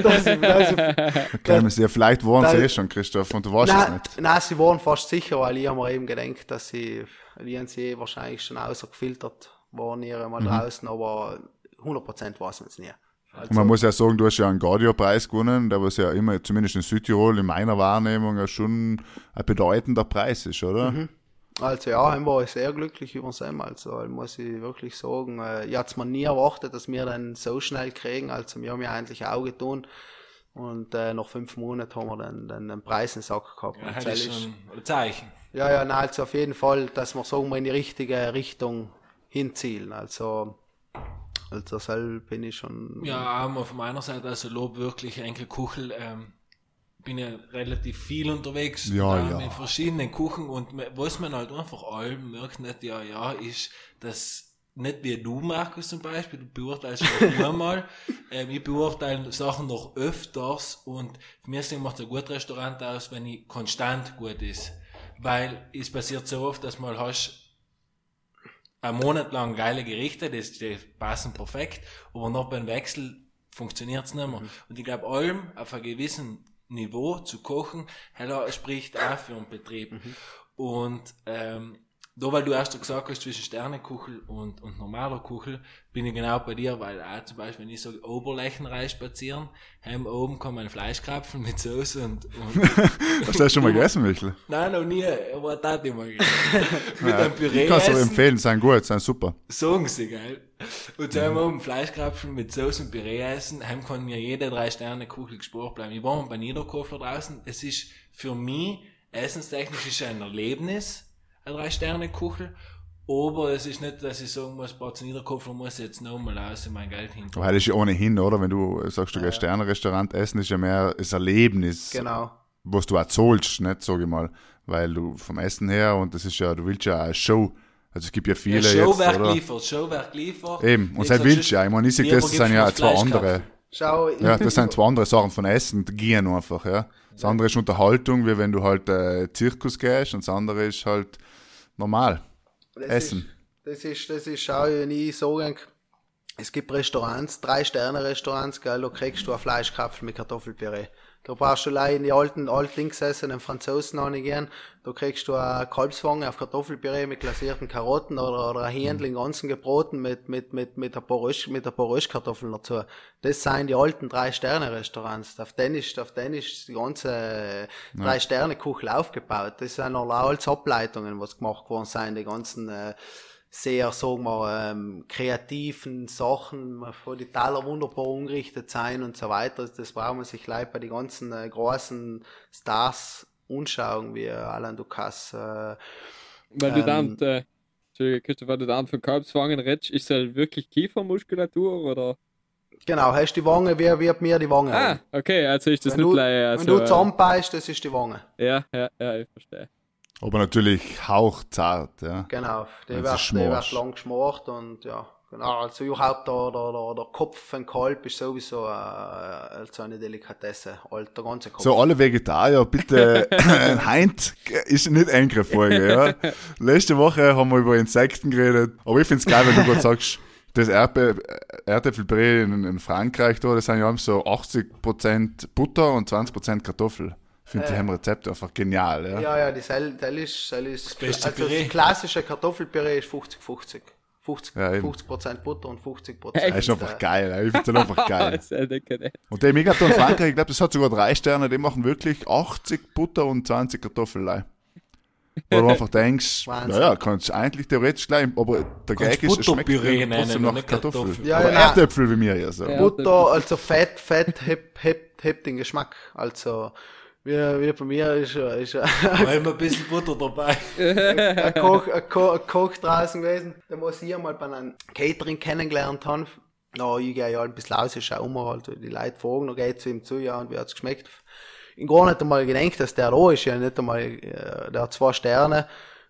dass ich, dass ich, dass, ja, vielleicht waren sie eh schon, Christoph, und du warst nein, es nicht. Nein, sie waren fast sicher, weil ich habe mir eben gedacht, dass sie, die sie wahrscheinlich schon außergefiltert waren, hier mal mhm. draußen, aber 100% weiß man es nie. Also, man muss ja sagen, du hast ja einen Guardia-Preis gewonnen, der was ja immer, zumindest in Südtirol, in meiner Wahrnehmung ja schon ein bedeutender Preis ist, oder? Mhm. Also ja, ich war sehr glücklich über Sam. Also muss ich wirklich sagen, äh, ich hatte mir nie erwartet, dass wir dann so schnell kriegen. Also wir haben ja eigentlich auch getan. Und äh, nach fünf Monaten haben wir dann, dann einen Preis in den Sack gehabt. Ja, das ist schon ein Zeichen. Ja, ja, nein, also auf jeden Fall, dass wir sagen wir in die richtige Richtung hinzielen. Also also deshalb bin ich schon. Ja, mal von meiner Seite, also Lob wirklich Enkel Kuchel. Ähm, bin ja relativ viel unterwegs ja, ja. in verschiedenen Kuchen und was man halt einfach allem merkt, nicht, ja, ja, ist, dass nicht wie du, Markus, zum Beispiel, du beurteilst nur mal, ähm, ich beurteile Sachen noch öfters und für mich macht ein gutes Restaurant aus, wenn ich konstant gut ist. Weil es passiert so oft, dass mal hast einen Monat lang geile Gerichte, das, die passen perfekt, aber noch beim Wechsel funktioniert es nicht mehr. Mhm. Und ich glaube, allem auf einem gewissen Niveau zu kochen, Heller spricht auch für einen Betrieb. Mhm. Und ähm, da, weil du erst gesagt hast, zwischen Sternekuchel und, und normaler Kuchel, bin ich genau bei dir, weil auch zum Beispiel, wenn ich sage Oberlechenreis spazieren, heim oben kommen ein Fleischkrapfen mit Soße und, und Hast du das schon mal gegessen, Michel? Nein, noch nie, aber das hatte ich mal gegessen. mit einem Püree. Ich kann es aber empfehlen, sind gut, sind super. Sagen sie, geil. Und dann mhm. oben Fleischkrapfen mit Soße und Püree essen, heim kann mir jede drei Sterne Kuchel gespart bleiben. Ich war mal bei Niederkofler draußen, es ist für mich, essenstechnisch ist ein Erlebnis, eine Drei-Sterne-Kuchel. Aber es ist nicht, dass ich sagen muss, Bad Niederkopfer muss jetzt nochmal aus mein Geld hin. Weil das ist ja ohnehin, oder? Wenn du sagst, du ja, gehst Sterne-Restaurant essen, ist ja mehr das Erlebnis. Genau. Was du auch zahlst, nicht, sag ich mal. Weil du vom Essen her und das ist ja, du willst ja eine Show. Also es gibt ja viele ja, Showwerk jetzt, oder? liefert, Showwerk liefert. Eben, und das willst du ja. Ich meine, ich sehe, das sind ja zwei andere. Schau, ja, das sind zwei andere Sachen von Essen, die gehen einfach, ja. Das andere ist Unterhaltung, wie wenn du halt äh, Zirkus gehst und das andere ist halt normal. Das Essen. Ist, das ist, das ist, schau, wenn ich sage, es gibt Restaurants, drei Sterne Restaurants, gell, da kriegst du ein Fleischkapfel mit Kartoffelpüree. Da brauchst du allein in die alten, altlingsessenen Franzosen angehen. Da kriegst du eine Kalbswange auf Kartoffelpüree mit glasierten Karotten oder, oder ein Händel in ganzen gebroten mit, mit, mit, mit ein paar Rösch, mit ein paar Röschkartoffeln dazu. Das sind die alten Drei-Sterne-Restaurants. Auf denen ist, auf denen ist die ganze Drei-Sterne-Kuchel aufgebaut. Das sind noch alles Ableitungen, was gemacht worden sind, die ganzen, äh, sehr, sagen wir, ähm, kreativen Sachen, wo die Taler wunderbar umgerichtet sein und so weiter. Das braucht man sich leid bei den ganzen äh, großen Stars anschauen, wie Alain Ducasse. Äh, weil du dann, ähm, äh, Christoph, du dann von Kalbswangen redest, ist das wirklich Kiefermuskulatur oder? Genau, hast die Wange wie, wie mir die Wange. Ah, okay, also ist das wenn nicht du, also, Wenn du zusammenbeißt, das ist die Wange. Ja, ja, ja, ich verstehe. Aber natürlich hauchzart, ja. Genau, der wird, der wird lang geschmort und ja, genau. Also überhaupt der, der, der, der Kopf von Kalb ist sowieso äh, also eine Delikatesse, der ganze Kopf. So, alle Vegetarier, bitte, Heint ist nicht Eingrifffolge, ja. Letzte Woche haben wir über Insekten geredet, aber ich find's geil, wenn du gerade sagst, das Erdbe Erdäpfelbrei in, in Frankreich, da, das sind ja so 80% Butter und 20% Kartoffel finde äh, die Rezept einfach genial. Ja, ja, ja die Sel, Sel ist, Sel ist das also das klassische Kartoffelpüree ist 50-50. 50, ja, 50 Butter und 50 Prozent. Das ist einfach geil, ich finde das einfach geil. und der Megaton Frankreich, ich glaube, das hat sogar drei Sterne, die machen wirklich 80 Butter und 20 Kartoffeln. Wo du einfach denkst, naja, kannst du eigentlich theoretisch gleich, aber der Geig ist, es schmeckt trotzdem nach Kartoffeln. Ja, aber ja, Erdäpfel wie mir ja so. Butter, also Fett, Fett hebt, hebt, hebt den Geschmack. Also wie, wie bei mir ist, ist War immer ein bisschen Butter dabei. ein, Koch, ein, Koch, ein Koch draußen gewesen, der muss ich mal bei einem Catering kennengelernt haben. Na, ich gehe ja ein bisschen aus, ich schaue mal halt, die Leute fragen, dann geht zu ihm zu, ja, und wie hat's geschmeckt? Ich gar nicht einmal gedacht, dass der da ist, ja, nicht einmal, äh, der hat zwei Sterne.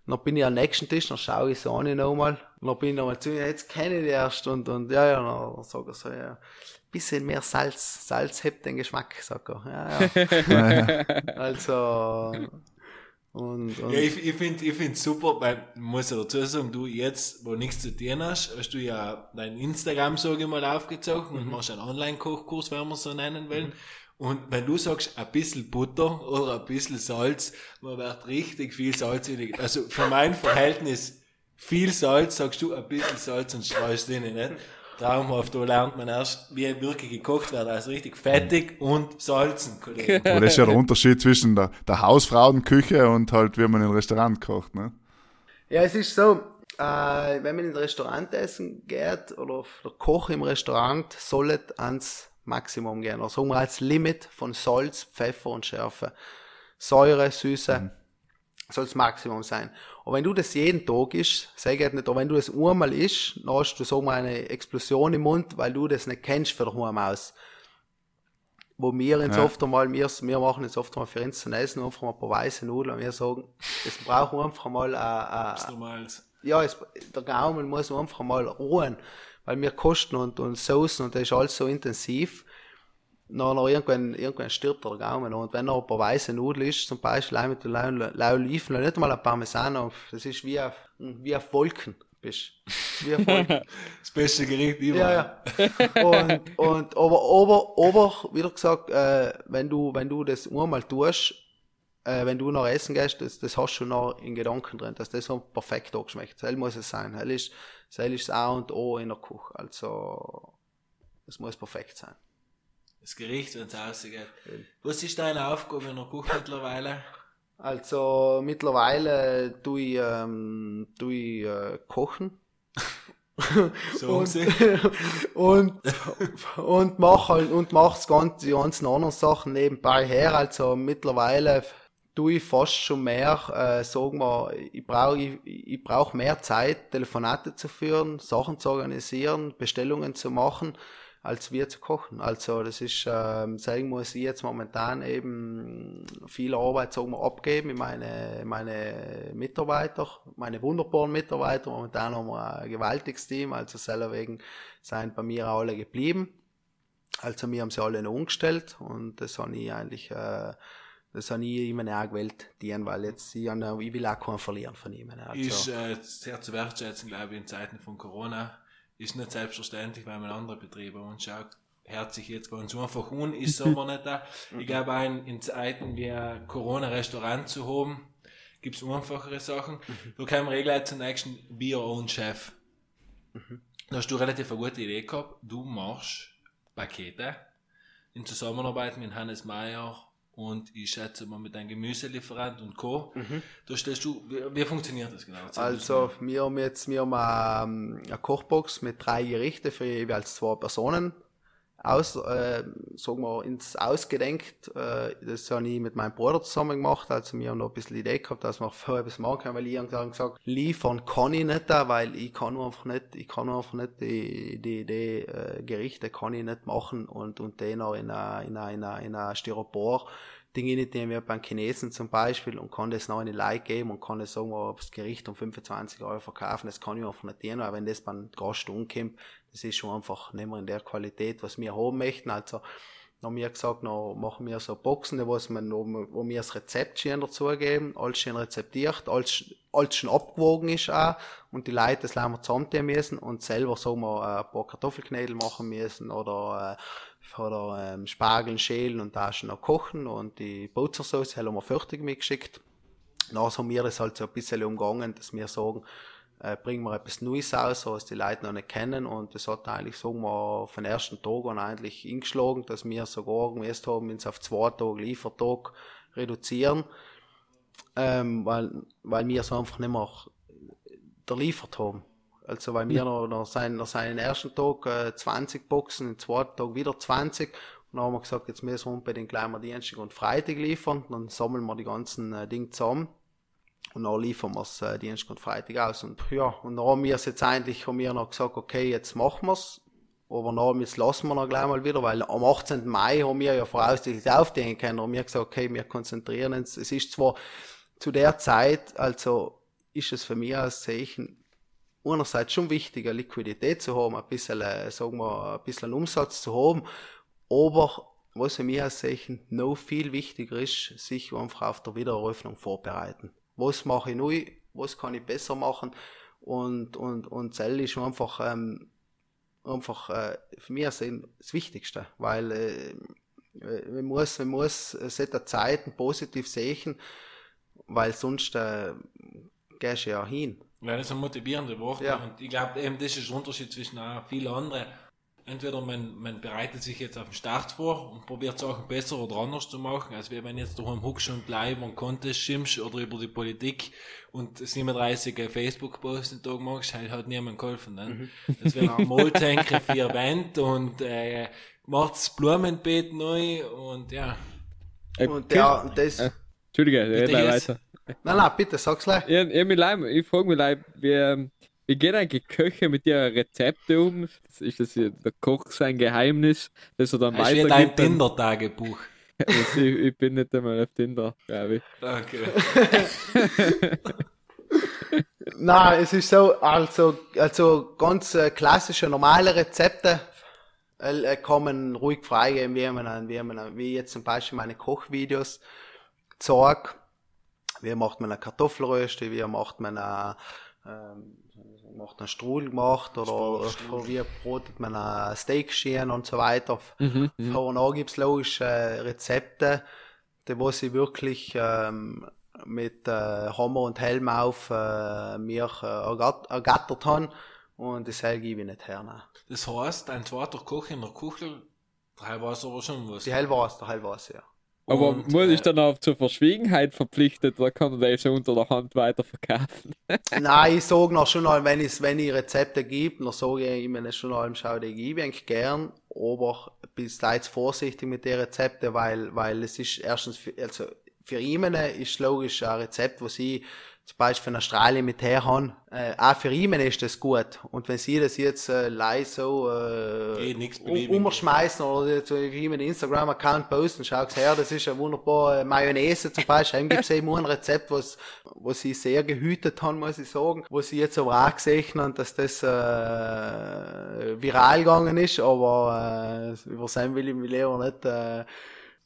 Dann bin ich am nächsten Tisch, dann schaue ich so an nochmal. Dann bin ich nochmal zu ihm, jetzt kenne ich die erst, und, und, ja, ja, dann sag er so, ja, bisschen mehr Salz, Salz hebt den Geschmack, sagt er. Ja, ja. also, und, und Ja, ich, ich finde ich find super, weil, ich muss ja dazu sagen, du jetzt, wo nichts zu tun hast, hast du ja dein Instagram, sage ich mal, aufgezogen und machst einen Online-Kochkurs, wenn man so nennen will. Und wenn du sagst, ein bisschen Butter oder ein bisschen Salz, man wird richtig viel Salz in Also für mein Verhältnis viel Salz, sagst du ein bisschen Salz und streust es rein, nicht? Traumhaft, da lernt man erst, wie wirklich gekocht wird, also richtig fettig und salzen, Kollege. Aber das ist ja der Unterschied zwischen der, der Hausfrauenküche und halt, wie man in einem Restaurant kocht, ne? Ja, es ist so, äh, wenn man in ein Restaurant essen geht oder der Koch im Restaurant sollte ans Maximum gehen. Oder sagen wir als Limit von Salz, Pfeffer und Schärfe. Säure, Süße soll das Maximum sein. Und wenn du das jeden Tag isst, sag ich nicht, aber wenn du das einmal isst, dann hast du sagen wir eine Explosion im Mund, weil du das nicht kennst für daheim aus. Wo wir jetzt Ja. oft einmal, wir, wir machen jetzt oft einmal für uns zu essen, einfach mal ein paar weiße Nudeln und wir sagen, es braucht einfach mal ein, normals. ja, es, der Gaumen muss einfach mal ruhen, weil wir kosten und, und Soßen und das ist alles so intensiv. Dann noch irgendwann, irgendwann stirbt der Gaumen. Und wenn noch ein paar weiße Nudeln ist, zum Beispiel auch mit Lau- Lau- Oliven, nicht mal ein Parmesano, das ist wie auf, wie auf Wolken. Bist. Wie auf Wolken. Das beste Gericht Ja, überall. ja. Und, und, aber, aber, aber, wie gesagt, äh, wenn du, wenn du das einmal tust, äh, wenn du noch essen gehst, das, das hast du noch in Gedanken drin, dass das so perfekt angeschmeckt. Das muss es sein. Das ist, das ist das A und O in der Küche. Also, es muss perfekt sein. Das Gericht, wenn es rausgeht. Was ist deine Aufgabe in der Küche mittlerweile? Also, mittlerweile tue ich, ähm, tue ich äh, kochen. Sagen und, und, und mach halt, und mach's ganz, die ganzen anderen Sachen nebenbei her. Also mittlerweile tue ich fast schon mehr, äh, sagen wir, ich brauche ich, ich brauch mehr Zeit, Telefonate zu führen, Sachen zu organisieren, Bestellungen zu machen, als wir zu kochen. Also das ist, ähm, sagen muss ich jetzt momentan eben viel Arbeit, sagen wir, abgeben in meine, meine Mitarbeiter, meine wunderbaren Mitarbeiter. Momentan haben wir ein gewaltiges Team, also selber wegen sind bei mir alle geblieben. Also wir haben sie alle noch umgestellt und das habe ich eigentlich, äh, das habe ich ihm auch gewählt, dienen, weil jetzt, ich, ich will auch keinen verlieren von ihm. Also, Ist äh, sehr zu wertschätzen, glaube ich, in Zeiten von Corona. Ist nicht selbstverständlich, weil man andere Betriebe anschaut. Hört sich jetzt ganz einfach an, ist aber nicht da. Ich glaube, auch in, in Zeiten wie ein Corona-Restaurant zu haben, gibt es einfachere Sachen. Da kommen wir eh gleich zum nächsten Be Your Own Chef. Da hast du relativ eine gute Idee gehabt. Du machst Pakete in Zusammenarbeit mit Hannes Meyer und ich schätze mal mit einem Gemüselieferant und Co. Da stellst du, wie, wie funktioniert das genau? Erzähl Also, wir haben jetzt, wir haben ähm, eine Kochbox mit drei Gerichte für jeweils zwei Personen aus, äh, sagen wir, ins Ausgedenkt. Äh, das habe ich mit meinem Bruder zusammen gemacht. Also, wir haben noch ein bisschen Idee gehabt, dass wir vorher etwas machen können, weil ich habe gesagt, liefern kann ich nicht weil ich kann einfach nicht, ich kann einfach nicht die, die, die äh, Gerichte kann ich nicht machen und, und den noch in einer, in einer, in einer, in einer Styropor Dinge nicht nehmen wir beim Chinesen zum Beispiel und kann das noch in die Like geben und kann das sagen wir, das Gericht um 25 Euro verkaufen. Das kann ich einfach nicht tun, weil wenn das beim Gast umkommt, das ist schon einfach nicht mehr in der Qualität, was wir haben möchten. Also, haben wir gesagt, noch machen wir so Boxen, wo, man, wo, wir das Rezept schön dazugeben, alles schön rezeptiert, alles, alles schon abgewogen ist auch, und die Leute, das lassen wir zusammentun müssen und selber, sagen wir, äh, ein paar Kartoffelknädel machen müssen oder, äh, oder ähm, Spargeln schälen und da schon noch kochen und die Butzersauce haben wir fertig mitgeschickt. Dann haben wir das halt so ein bisschen umgangen, dass wir sagen, äh, bringen wir etwas Neues aus, was die Leute noch nicht kennen und das hat eigentlich, sagen wir, von den ersten Tag an eigentlich eingeschlagen, dass wir sogar gemäßt haben, uns auf zwei Tage Liefertag reduzieren, ähm, weil, weil wir so einfach nicht mehr der liefert haben. Also weil wir noch, noch, sein, noch seinen ersten Tag äh, 20 Boxen, im zweiten Tag wieder 20 Und dann haben wir gesagt, jetzt müssen wir unbedingt gleich mal Dienstag und Freitag liefern. Dann sammeln wir die ganzen äh, Dinge zusammen. Und dann liefern wir es äh, Dienstag und Freitag aus. Und ja, und dann haben wir es jetzt eigentlich, haben wir noch gesagt, okay, jetzt machen wir es. Aber dann, jetzt lassen wir noch gleich mal wieder, weil am 18. Mai haben wir ja voraussichtlich aufstehen können. Und wir gesagt, okay, wir konzentrieren uns. Es ist zwar zu der Zeit, also ist es für mich als Zeichen einerseits schon wichtig, eine Liquidität zu haben, ein bisschen, äh, sagen wir, ein bisschen Umsatz zu haben. Aber was für mich als Zeichen noch viel wichtiger ist, sich einfach auf der Wiedereröffnung vorbereiten. Was mache ich neu? Was kann ich besser machen? Und, und, und Zell ist einfach, ähm, einfach äh, für mich das Wichtigste, weil äh, man muss, man muss solche Zeiten positiv sehen, weil sonst äh, gehst du ja hin. Ja, das ist ein motivierende Wort. Ja. Und ich glaube, eben das ist der Unterschied zwischen vielen anderen. Entweder man, man bereitet sich jetzt auf den Start vor und probiert Sachen besser oder anders zu machen, als wenn jetzt daheim huckst und bleibst und Contest schimpfst oder über die Politik und 37 Facebook-Posts den Tag machst, halt hat niemand geholfen. Ne? Mhm. Das wäre ein Molltanker für Event und äh, macht das Blumenbeet neu und ja. Und ja, das. Äh, Entschuldige, red weiter. Nein, nein, bitte, sag's gleich. Ich, ich, ich, ich frage mich, leid, wie, wie gehen eigentlich Köche mit ihren Rezepten um? Ist das der Koch sein Geheimnis, dass er dann weitergibt? Das ist dein Tinder-Tagebuch. ich, ich, bin nicht einmal auf Tinder, glaube ich. Okay. Nein, es ist so, also, also ganz äh, klassische, normale Rezepte äh, kommen ruhig freigeben, wie, man, wie, man, wie jetzt zum Beispiel meine Kochvideos zeige wie macht man eine Kartoffelröste, wie macht man eine, ähm, macht einen Strudel gemacht oder, wie brotet man ein Steak scheren und so weiter. Mhm, mhm. Vorne gibt es logische Rezepte, die wo sie wirklich ähm, mit äh, Hammer und Helm auf äh, mir äh, ergattert haben und das Hell gebe ich nicht her. Das heißt, ein zweiter Koch in der Kuchel, der Hell weiß aber schon was. Die Hell weiß, der Hell weiß, ja. Aber und, muss ich äh, dann auch zur Verschwiegenheit verpflichtet oder kann man das unter der Hand weiterverkaufen? Nein, ich sage noch schon mal, wenn ich, wenn ich Rezepte gibt, dann sage ich immer schon mal, schau, die gebe ich gern, aber bis jetzt vorsichtig mit den Rezepten, weil, weil es ist erstens, also für ihn ist logisch ein Rezept, was ich zum Beispiel von Australien mit her haben, äh, auch für ihn ist das gut. Und wenn sie das jetzt äh, leise so äh, umschmeißen oder zu ihm einen Instagram-Account posten, schau her, das ist eine wunderbare Mayonnaise zum Beispiel. gibt es eben ein Rezept, was, was sie sehr gehütet haben, muss ich sagen, wo sie jetzt aber auch gesehen haben, dass das äh, viral gegangen ist, aber äh, über sein will ich mich lieber nicht äh,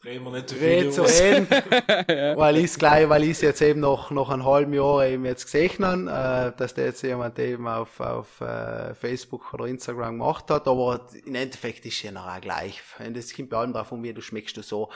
Reden wir nicht zu viel zu reden, ja. weil ich gleich, weil ich jetzt eben noch, noch ein halbes Jahr eben jetzt gesehen habe, äh, dass der jetzt jemand eben auf, auf äh, Facebook oder Instagram gemacht hat, aber im Endeffekt ist es ja noch gleich. Das kommt bei allem drauf um, wie du schmeckst du so.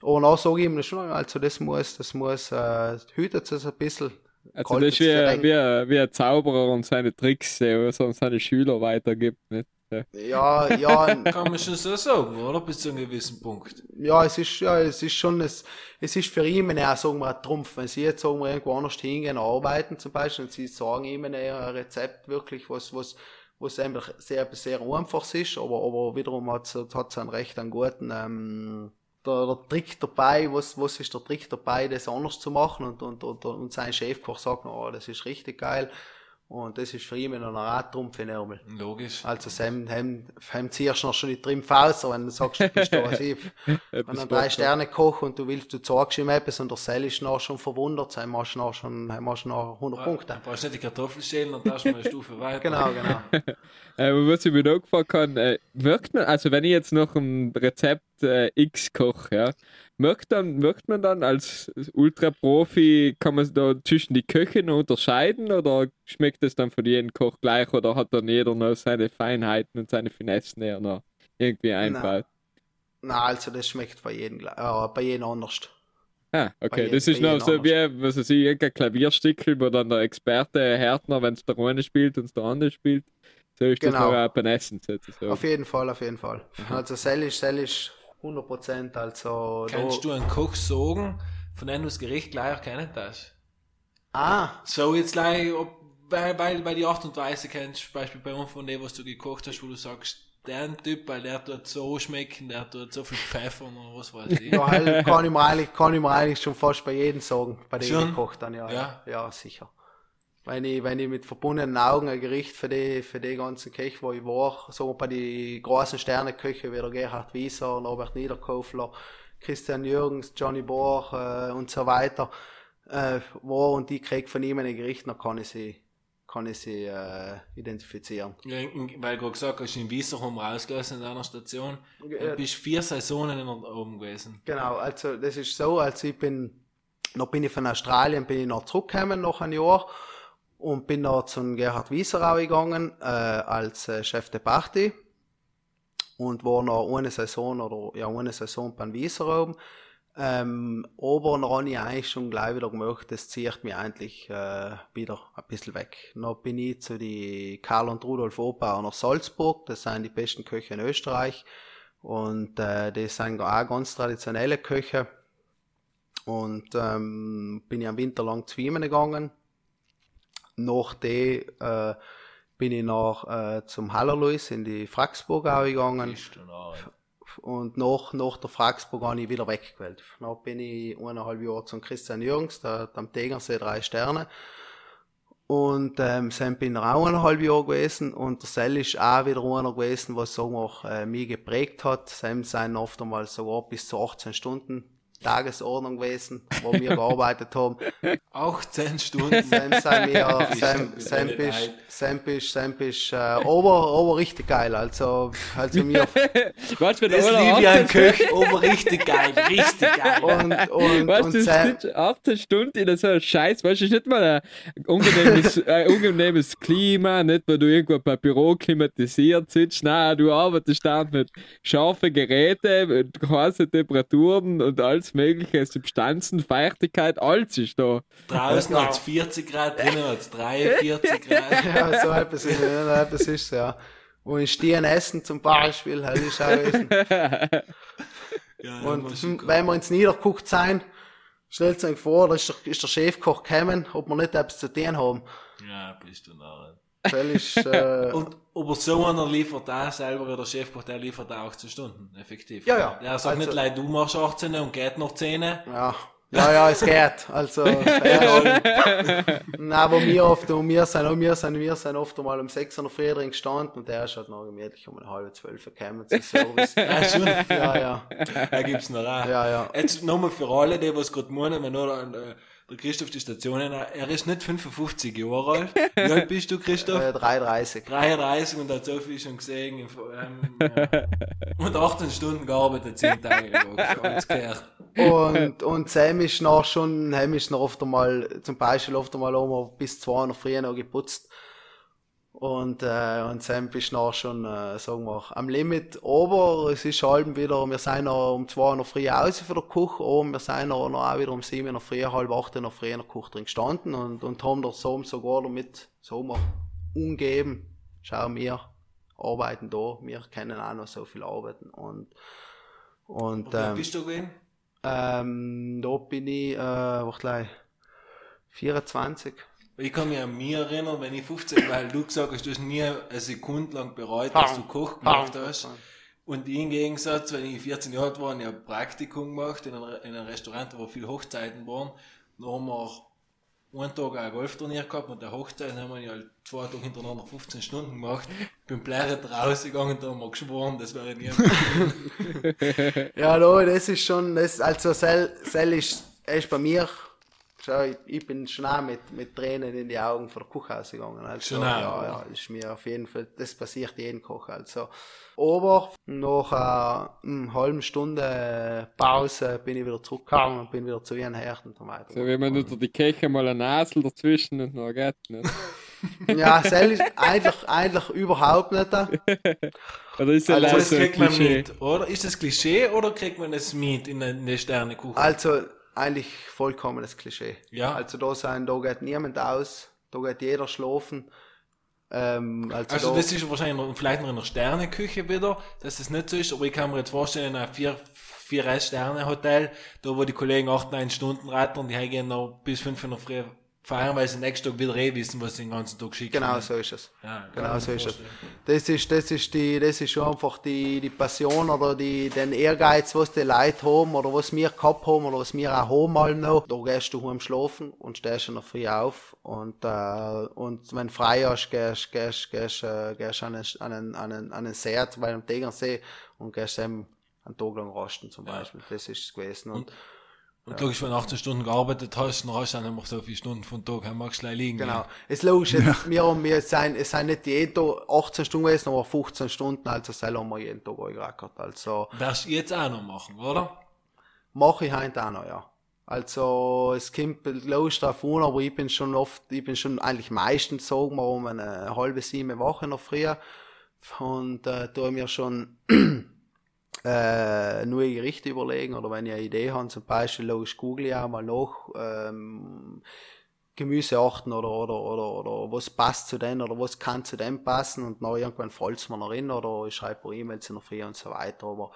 Aber dann sage ich ihm schon, also das muss, das muss, äh, hütet es ein bisschen. Also das ist wie, wie, wie ein Zauberer und seine Tricks, die er seine Schüler weitergibt, nicht? Ja, ja. Kann man schon so sagen, oder? Bis zu einem gewissen Punkt. Ja, es ist, ja, es ist schon, es, es ist für ihn auch, sagen wir, ein Trumpf. Wenn sie jetzt, sagen wir, irgendwo anders hingehen, arbeiten zum Beispiel, und sie sagen ihm ein Rezept wirklich, was, was, was einfach sehr, sehr einfach ist, aber, aber wiederum hat es hat einen recht einen guten, ähm, der, der Trick dabei, was, was ist der Trick dabei, das anders zu machen und, und, und, und sein Chefkoch sagt, oh, das ist richtig geil. Und das ist für ihn noch ein Radtrumpf in Ärmel. Logisch. Also, Sam, Sam, Sam ziehst du noch schon die Triumph aus, wenn du sagst, du bist da ich. wenn du drei Sterne koch und du willst, du zeigst ihm etwas und der Sell ist noch schon verwundert, Sam hast du noch schon, hast noch 100 ja, Punkte. Dann brauchst du nicht die Kartoffel schälen und dann hast du eine Stufe weiter. Genau, genau. äh, was ich mir noch gefragt kann, äh, wirkt man, also wenn ich jetzt noch ein Rezept äh, X koche, ja, Merkt, dann, merkt man dann als Ultra-Profi, kann man da zwischen die Köche noch unterscheiden oder schmeckt es dann von jedem Koch gleich oder hat dann jeder noch seine Feinheiten und seine Finessen eher noch irgendwie einbaut? Na, also das schmeckt bei jedem, äh, bei jedem anders. Ah, okay, das ist noch so wie, was weiß ich, irgendein Klavierstickel, wo dann der Experte Härtner, wenn es der eine spielt und der andere spielt, so ist genau. das noch Essen sozusagen. Auf jeden Fall, auf jeden Fall. Aha. Also Sell ist, Sell ist 100 Prozent. Also, Kannst du einen Koch sagen, von dem du das Gericht gleich kennen hast? Ah. So jetzt gleich, ob, weil, weil, weil die Art und Weise kennst, zum Beispiel bei uns von dem, was du gekocht hast, wo du sagst, der Typ, weil der tut so schmecken, der tut so viel Pfeffer oder was weiß ich. Ja, halt kann ich mir eigentlich, kann ich mir eigentlich schon fast bei jedem sagen, bei dem Schon? ich koche dann, ja. Ja? Ja, sicher. Wenn ich, wenn ich mit verbundenen Augen ein Gericht für die, für die ganzen Köche, wo ich war, so bei die großen Sterneköche wie der Gerhard Wieser, Norbert Niederkofler, Christian Jürgens, Johnny Bohr äh, und so weiter, äh, war und ich krieg von ihm ein Gericht, dann kann ich sie, kann ich sie äh, identifizieren. Ja, weil du gerade gesagt hast, in Wieser haben wir ausgelassen in einer Station. Ja. Du bist vier Saisonen in der oben gewesen. Genau, also das ist so, also ich bin, noch bin ich von Australien, bin ich noch zurückgekommen nach einem Jahr und bin noch zum Gerhard Wieserau gegangen, äh, als äh, Chef de Party und war noch eine Saison oder ja eine Saison beim Wieserau. Ähm, aber dann habe ich eigentlich schon gleich wieder gemerkt, das zieht mich eigentlich äh, wieder ein bisschen weg. Dann bin ich zu die Karl und Rudolf Oper nach Salzburg, das sind die besten Köche in Österreich und äh, das sind auch ganz traditionelle Köche. Und ähm, bin ich am Winter lang zu ihm gegangen. Nach dem äh, bin ich nach äh, zum Hallerluis in die Fraxburg gegangen. Noch. Und nach, nach der Fragsburg habe ich wieder weggewählt. Dann bin ich eineinhalb Jahre zum Christian Jürgens, der, der am Tegernsee drei Sterne. Und ähm, dann bin ich auch eineinhalb Jahre gewesen und der Sell ist auch wieder einer gewesen, was sagen wir, äh, mich geprägt hat. Sam sind oft einmal sogar bis zu 18 Stunden Tagesordnung gewesen, wo wir gearbeitet haben. Auch 10 Stunden. Sam sind wir, Ist Sam, schon Sam bist, geil. Sam bist, Sam äh, aber, aber richtig geil. Also, also mir, du, wenn Das der liebe einer ich an 18 Köch, aber richtig geil, richtig geil. und, und, Weißt und Sam, du sitzt 18 Stunden in so einem Scheiß, weißt du, ist nicht mal ein angenehmes, ein angenehmes Klima, nicht weil du irgendwo bei Büro klimatisiert sitzt, nein, du arbeitest da mit scharfen Geräten, mit heißen Temperaturen und alles mögliche, Substanzen, Feuchtigkeit, alles ist da. Draußen hat es 40 Grad, drinnen hat es 43 Grad. ja, so etwas ist, ja, etwas ist ja. Wo in Stieren essen zum Beispiel, das ist auch. Ja, Und wenn wir ins Niederguckt sein, stellt sich vor, da ist der, ist der Chefkoch gekommen, ob wir nicht etwas zu tun haben. Ja, bist du noch. Ist, äh, Und aber so einer liefert auch selber, der Chefkoch, der liefert auch 18 Stunden, effektiv. Ja, ja. Der sagt Also- nicht, leid, du machst 18 und geht noch 10. ja. Ja, ja, es geht. Also, ja, Nein, aber wir oft, und wir sind, auch- wir sind, wir sind oft einmal um 6 Uhr früh drin gestanden und der ist halt noch gemütlich um eine halbe zwölf gekommen zum Service. Ja, schon. Ja, ja. Da gibt's noch auch. Ja, ja. Jetzt nochmal für alle, die was gerade meinen, wenn nur der, Christoph die Station hat, er ist nicht 55 Jahre alt. Wie alt bist du, Christoph? Äh, 3,30. 33 und hat so viel schon gesehen. Ähm, ja. Und 18 Stunden gearbeitet, 10 Tage. Und, und Sam ist noch schon, Sam ist noch oft einmal, zum Beispiel oft einmal auch mal bis zwei Uhr früh noch geputzt. Und, äh, und Sam ist noch schon, äh, sagen wir, am Limit. Aber es ist halb wieder, wir sind noch um zwei Uhr noch früh raus für der Küche, aber wir sind noch, noch auch wieder um sieben Uhr noch früh, halb acht Uhr noch früh in der Küche drin gestanden und, und haben da so sogar damit, so mal, umgeben. Schau, wir arbeiten da, wir können auch noch so viel arbeiten und, und, Und wie alt ähm, bist du gewesen? ähm, da bin ich, äh, gleich, 24. Ich kann mich an mich erinnern, wenn ich 15, weil du gesagt hast, du hast nie eine Sekunde lang bereut, dass du Koch gemacht hast. Und ich im Gegensatz, wenn ich 14 Jahre alt war, habe ich ein Praktikum gemacht in einem, in einem Restaurant, wo viele Hochzeiten waren. Dann haben wir einen Tag auch ein Golfturnier gehabt und der Hochzeit haben wir halt zwei Tage hintereinander 15 Stunden gemacht. Bin bleibt rausgegangen, da haben wir geschworen, das wäre nie. Ja, no, das ist schon, das, also Sel, Sel ist, er ist bei mir, schau, ich, ich bin schon auch mit, mit Tränen in die Augen vor der Küche ausgegangen. Also, auch, ja, ja, das ist mir auf jeden Fall, das passiert jedem Koch, also. Aber nach einer hm, halben Stunde Pause bin ich wieder zurückgekommen und bin wieder zu ihren Herren und so weiter. So, wenn man unter die Kirche mal eine Nasel dazwischen und noch geht nicht. Ja, Sel ist eigentlich, eigentlich überhaupt nicht da. Oder ist ja Also das so ein kriegt man Klischee? mit, oder? Ist das Klischee oder kriegt man das mit in eine, in eine Sternekuche? Also eigentlich vollkommenes Klischee. Ja. Also da sein, da geht niemand aus, da geht jeder schlafen. Ähm, also, Also da, das ist wahrscheinlich noch, vielleicht noch in der Sterneküche wieder, dass das nicht so ist, aber ich kann mir jetzt vorstellen, in einem vier, vier Sterne Hotel, da wo die Kollegen acht, neun Stunden rattern, die gehen noch bis fünf in der Früh feiern, weil sie nächsten Tag wieder eh wissen, was sie den ganzen Tag schicken. Genau so ist es. Ja, Genau so ist es. Das ist, das ist die, das ist schon einfach die, die Passion oder die, den Ehrgeiz, was die Leute haben oder was wir gehabt haben oder was wir auch haben allem noch. Da gehst du heim schlafen und stehst schon noch früh auf und, äh, und wenn du frei hast, gehst, gehst, gehst, äh, gehst an einen, an einen, an einen, an einen zum Beispiel am Tegernsee und gehst eben einen Tag lang rasten zum Beispiel. Das ist es gewesen. Und, Und logisch, wenn du 18 Stunden gearbeitet hast, dann hast du auch nicht mehr so viele Stunden von Tag, dann magst du gleich liegen. Genau. Es ist logisch, jetzt, wir haben, wir sind, es sind nicht jeden Tag 18 Stunden gewesen, aber 15 Stunden, also selber haben wir jeden Tag angerackert. Also, Darfst du jetzt auch noch machen, oder? mache ich heute auch noch, ja. Also, es kommt logisch drauf an, aber ich bin schon oft, ich bin schon eigentlich meistens, sagen wir, um eine halbe, sieben Woche noch früher. Und, äh, da mir schon, äh, neue Gerichte überlegen oder wenn ich eine Idee habe, zum Beispiel logisch google ich auch mal nach, ähm, Gemüsearten oder, oder, oder, oder was passt zu denen oder was kann zu dem passen und dann irgendwann fällt es mir noch rein oder ich schreibe ein E-Mails in der Früh und so weiter, aber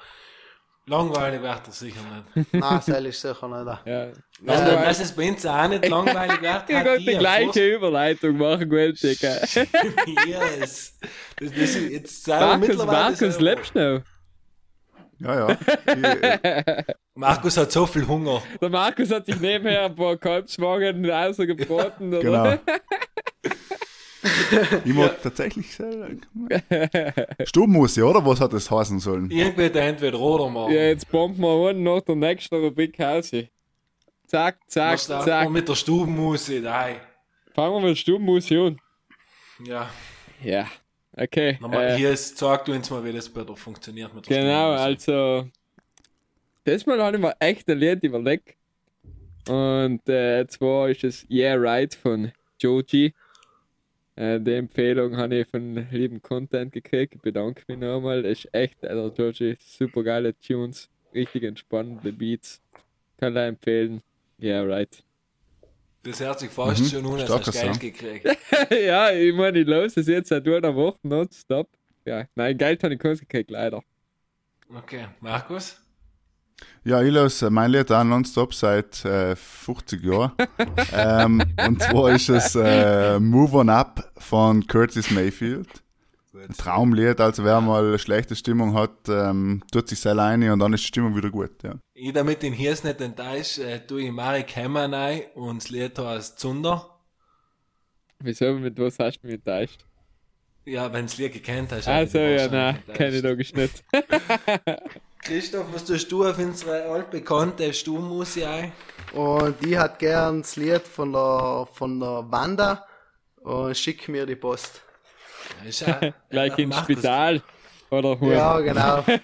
Langweilig wird das sicher nicht. nein, das ist sicher nicht. Ja. Also, dass es bei uns auch nicht langweilig wird, ich wollte die gleiche Überleitung machen Digga. yes. Das, das ist, jetzt Markus, mittlerweile Markus, lebst du noch? Ja, ja. Markus hat so viel Hunger. Der Markus hat sich nebenher ein paar Kalbswagen rausgebraten, oder? genau. ich mag tatsächlich selber. Stubenmusik, oder? Was hat das heißen sollen? Irgendwie er entweder oder machen. Ja, jetzt bomben wir einen nach der nächsten Rubrik raus. Zack, zack, Was da zack. mit der Stubenmusik, nein. Fangen wir mit Stubenmusik an. Ja, Ja, okay. nochmal, Äh, hier ist, sag du uns mal, wie das besser funktioniert mit der genau, also. Das Mal habe ich mir echt ein Lied überlegt. Und äh, zwar ist es Yeah Right von Joji. Äh, die Empfehlung habe ich von lieben Content gekriegt. Ich bedanke mich nochmal. Ist echt, also Joji, super geile Tunes, richtig entspannende Beats. Kann ich empfehlen. Yeah Right. Das hört sich fast Mhm, schon an, als hast Geld gekriegt. ja, ich meine, ich los es jetzt seit einer Woche nonstop. Ja, nein, Geld habe ich keins gekriegt, leider. Okay, Markus? Ja, ich lasse mein Lied auch nonstop seit äh, 50 Jahren. ähm, und zwar ist es äh, Move On Up von Curtis Mayfield. Ein Traumlied, also wer mal eine schlechte Stimmung hat, ähm, tut sich selber rein und dann ist die Stimmung wieder gut. Ja. Ich, damit den Hirs nicht enttäuscht, äh, tue ich Marek Hemmer rein und das Lied heißt Zunder. Wieso, mit was hast du mich enttäuscht? Ja, wenn du das Lied gekannt hast. Also, hätte ja, nein, kenne ich logisch nicht. Christoph, was tust du auf unsere altbekannte Stubenmusik ein? Und ich hat gern das Lied von der, von der Wanda und schick mir die Post. Ist ja, Gleich ins Spital. Oder Hure. Ja, genau.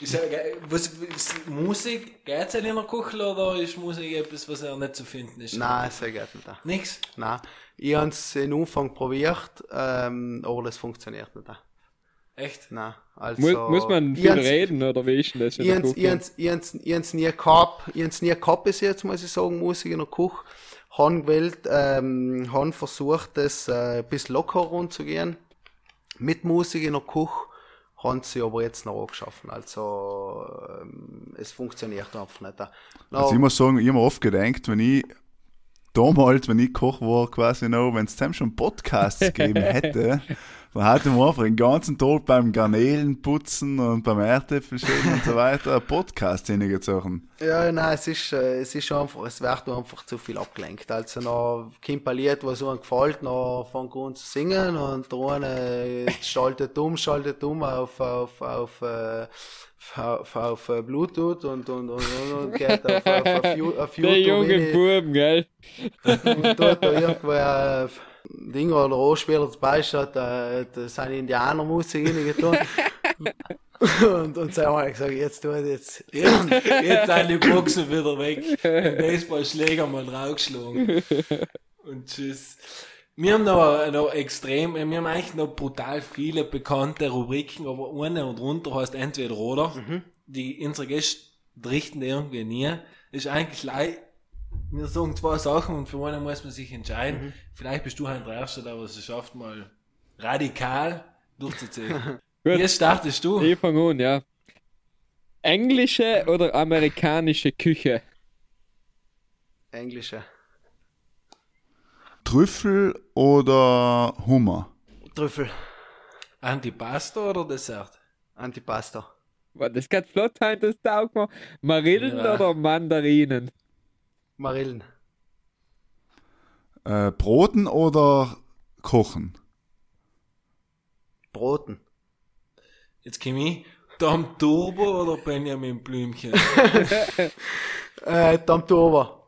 Ist ja, was, was, Musik, geht's in der Kuchel oder ist Musik etwas, was ja nicht zu finden ist? Nein, sehr geht nicht. Nix? Nein. Ich habe es in Anfang probiert, ähm, aber das funktioniert nicht. Echt? Nein. Also, Mu muss man viel reden, oder wie ist denn das? in Ich ich hab's nie gehabt, ich hab's nie gehabt bis jetzt, muss ich sagen, Musik in der Küche. Han gewählt, ähm, han versucht, das äh, ein bisschen locker rumzugehen. Mit Musik in der Küche, haben sie aber jetzt noch angeschaffen. Also, ähm, es funktioniert einfach nicht. No, Also ich muss sagen, ich habe mir oft gedacht, wenn ich damals, wenn ich Koch war, quasi noch, wenn es schon Podcasts gegeben hätte, dann hätte man einfach den ganzen Tag beim Garnelen putzen und beim Erdäpfelschälen und so weiter einen Podcast hingezogen. Ja, nein, es ist, äh, es ist einfach, es wird einfach zu viel abgelenkt. Also, noch ein Lied, was einem gefällt, noch fängt an zu singen und der eine schaltet um, schaltet um auf, auf, auf, äh, auf, auf äh, Bluetooth und, und, und, und, und geht auf, auf, auf, auf Der YouTube junge rein Buben, gell? und dort da irgendwer Ding oder Anspieler zum Beispiel hat, äh, da sind Indianermusik reingetan. und, und sie haben halt gesagt, jetzt tut jetzt, Jetzt, jetzt sind die Boxen wieder weg. Den Baseballschläger mal draufgeschlagen. Und tschüss. Wir haben noch, noch extrem, wir haben eigentlich noch brutal viele bekannte Rubriken, aber eine und runter heißt entweder oder. Die unsere Gäste richten irgendwie nie. Ist eigentlich leid. Wir sagen zwei Sachen und für eine muss man sich entscheiden. Vielleicht bist du halt der Erste, der was es schafft, mal radikal durchzuziehen. Gut. Jetzt startest du. Ich fange an, ja. Englische oder amerikanische Küche? Englische. Trüffel oder Hummer? Trüffel, Antipasta oder Dessert? Antipasta. Boah, Das geht flott heim, das taugt mir. Marillen Ja. oder Mandarinen? Marillen. Äh, Broten oder kochen? Broten. Jetzt komme ich. Tom Turbo oder Benjamin Blümchen? Äh, Tamtova.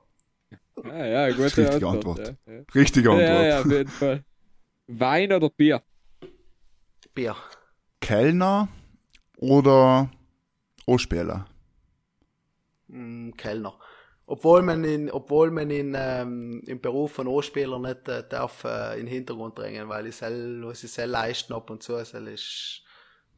Ah, ja, gute Richtige Antwort. Antwort. Ja, ja. Richtige Antwort. ja, ja, auf jeden Fall. Wein oder Bier? Bier. Kellner oder Ospieler? Mm, Kellner. Obwohl man in, obwohl man in, ähm, im Beruf von O-Spieler nicht äh, darf äh, in den Hintergrund drängen, weil ich sel, was ich sel leisten ab und zu, sel ist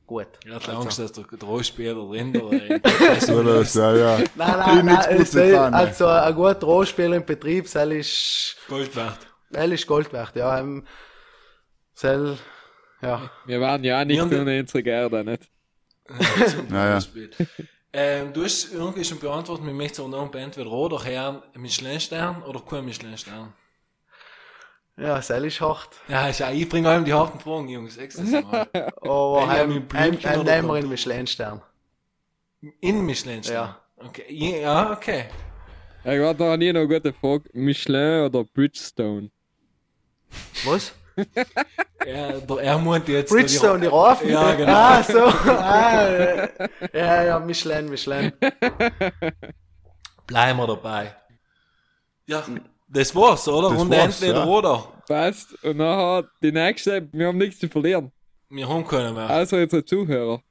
gut. Ich hatte Also- Angst, dass der Drohspieler drin oder So, das, ja, ja. Nein, Ich nein, nein, kann, also ein guter Rohspieler im Betrieb, sel ist, Gold wert. sel ist Gold wert, ja. Ähm, sel, ja. Wir waren ja nicht nur in unserer Gerde, nicht? Ja, ja. Beispiel. Ähm, du hast irgendwie schon beantwortet, mir möchte auch noch entweder Rot oder Herrn Michelin-Stern oder kein Michelin-Stern. Ja, sel ist hart. Ja, ist ja, ich bringe allem die harten Fragen, Jungs. Aber heim, heim, heim nehmen wir in Michelin-Stern. In Michelin-Stern? Ja. Okay. Ja, okay. Ich war da nie noch eine gute Frage. Michelin oder Bridgestone? Was? Ja, der er meint jetzt. Bridgestone, die Rafen? Ja, genau. Ah, so. Ah, ja, ja, Michelin, Michelin. Bleiben wir dabei. Ja, das war's, oder? Das Und war's, entweder ja. oder. Passt. Und nachher die nächste, wir haben nichts zu verlieren. Wir haben keinen mehr. Außer unsere Zuhörer.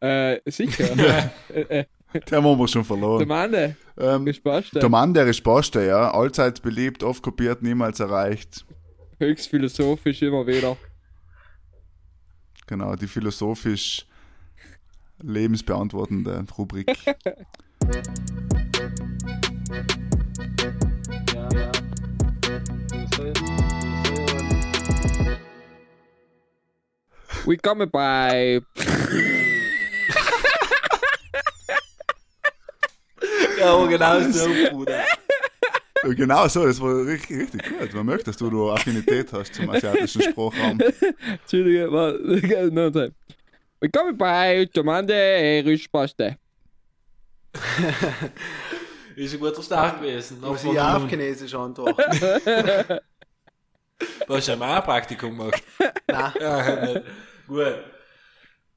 Äh, sicher. äh, äh, Den haben wir schon der verloren. Mann, Ähm, Gespaste. der Mann, der ist Paste, ja. Allzeit beliebt, oft kopiert, niemals erreicht. Höchst philosophisch immer wieder. Genau, die philosophisch lebensbeantwortende Rubrik. Willkommen bei. Ja, genau so, Bruder. Genau so, das war richtig, richtig gut. Man merkt, dass du da Affinität hast zum asiatischen Sprachraum. Entschuldige, warte. no time. Willkommen bei Tomande Rischpaste. Ist ein guter Start gewesen. Noch Muss ich auch auf. Chinesisch antworten? Du hast ja mal ein Praktikum gemacht. Nein. Ja, nicht. Gut.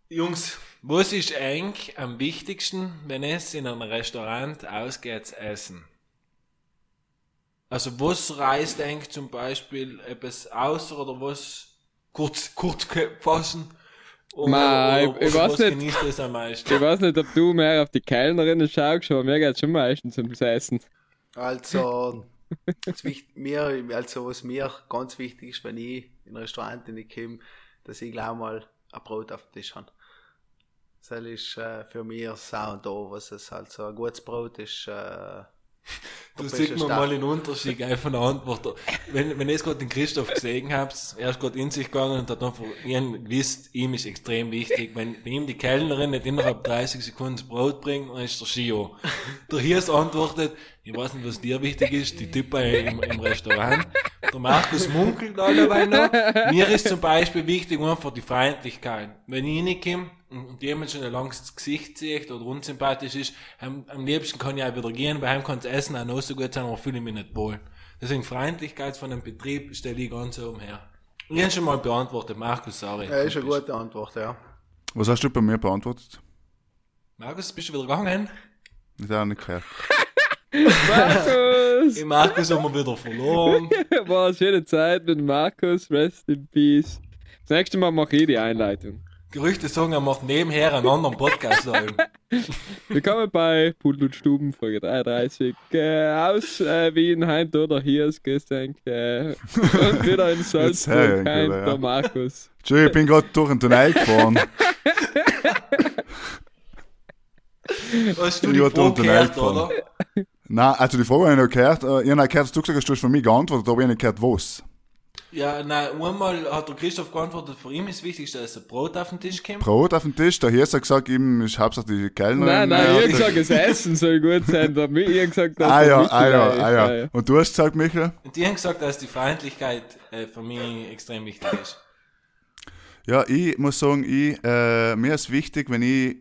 Jungs, was ist eigentlich am wichtigsten, wenn es in einem Restaurant ausgeht zu essen? Also was reißt eigentlich zum Beispiel etwas aus oder was kurz, kurz fassen? Oder, Ma, oder, ich- ich oder weiß was nicht. genießt das am meisten? Ich weiß nicht, ob du mehr auf die Kellnerinnen schaust, aber mir geht's schon meistens ums Essen. Also, das wicht- mir, also was mir ganz wichtig ist, wenn ich in ein Restaurant komme, dass ich gleich mal ein Brot auf dem Tisch habe. Das ist äh, für mich das A und O, was es halt so ein gutes Brot ist. Äh, Du mir Start. mal den Unterschied von der Antwort. Wenn, wenn ihr jetzt gerade den Christoph gesehen habt, er ist gerade in sich gegangen und hat einfach ihn gewusst, ihm ist extrem wichtig. Wenn, ihm die Kellnerin nicht innerhalb 30 Sekunden das Brot bringt, dann ist der Skio. Der Hirs antwortet, ich weiß nicht, was dir wichtig ist, die Typen im, im Restaurant. Der Markus munkelt allebei noch. Mir ist zum Beispiel wichtig einfach die Freundlichkeit. Wenn ich reinkomme und jemand schon ein langes Gesicht sieht oder unsympathisch ist, am, am liebsten kann ich auch wieder gehen, weil heim kann das Essen auch noch so gut sein, aber fühle ich mich nicht wohl. Deswegen Freundlichkeit von einem Betrieb stelle ich ganz oben her. Ich habe schon mal beantwortet, Markus, sorry. ja, ist eine gute Antwort, ja. Was hast du bei mir beantwortet? Markus, bist du wieder gegangen? Ich habe nicht gehört. Markus! Den Markus haben wir wieder verloren. War eine schöne Zeit mit Markus, rest in peace. Das nächste Mal mache ich die Einleitung. Gerüchte sagen, er macht nebenher einen anderen Podcast. Willkommen bei Pudel und Stuben, Folge 33. Äh, aus äh, Wien, Heint oder hier ist Gestenk. Äh, und wieder in Salzburg, Heint ja. der Markus. Entschuldigung, ich bin gerade durch den Tunnel gefahren. Hast du Ich die Frage gehört, oder? Nein, also die Frage habe ich noch gehört. Äh, Ich habe gehört, dass du gesagt hast, du hast von mir geantwortet, aber ich habe nicht gehört, was. Ja, nein, einmal hat der Christoph geantwortet, für ihn ist wichtig, dass ein Brot auf den Tisch kommt. Brot auf den Tisch, der Hirse hat gesagt, ihm ist hauptsächlich die Kellnerin. Nein, nein, ich hat hab gesagt, das Essen soll gut sein. Der Mi- Ich gesagt, dass Ah ja, Michel ah ja, da ist. ah ja. Und du hast gesagt, Michael? Und die haben gesagt, dass die Freundlichkeit äh, für mich extrem wichtig ist. Ja, ich muss sagen, ich, äh, mir ist wichtig, wenn ich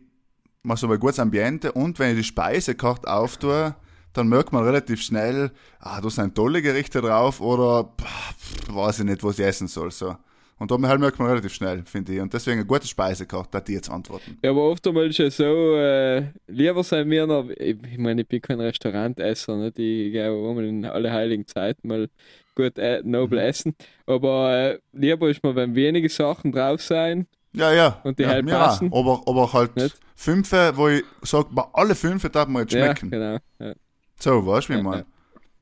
mal so ein gutes Ambiente und wenn ich die Speisekarte auftue, dann merkt man relativ schnell, ah, da sind tolle Gerichte drauf oder pff, weiß ich nicht, was ich essen soll. So. Und da halt merkt man relativ schnell, finde ich. Und deswegen eine gute Speisekarte, da die jetzt antworten. Ja, aber oft einmal schon so, äh, lieber sein mir noch, ich, ich meine, ich bin kein Restaurantesser, nicht? ich gehe auch in alle heiligen Zeiten mal gut äh, nobel essen, aber äh, lieber ist mir, wenn wenige Sachen drauf sein, Ja, ja. Und die ja, halt passen? Aber, aber halt Nicht? fünf, wo ich sage, bei alle fünf darf man jetzt ja, schmecken. genau. Ja. So, weißt du, wie ich?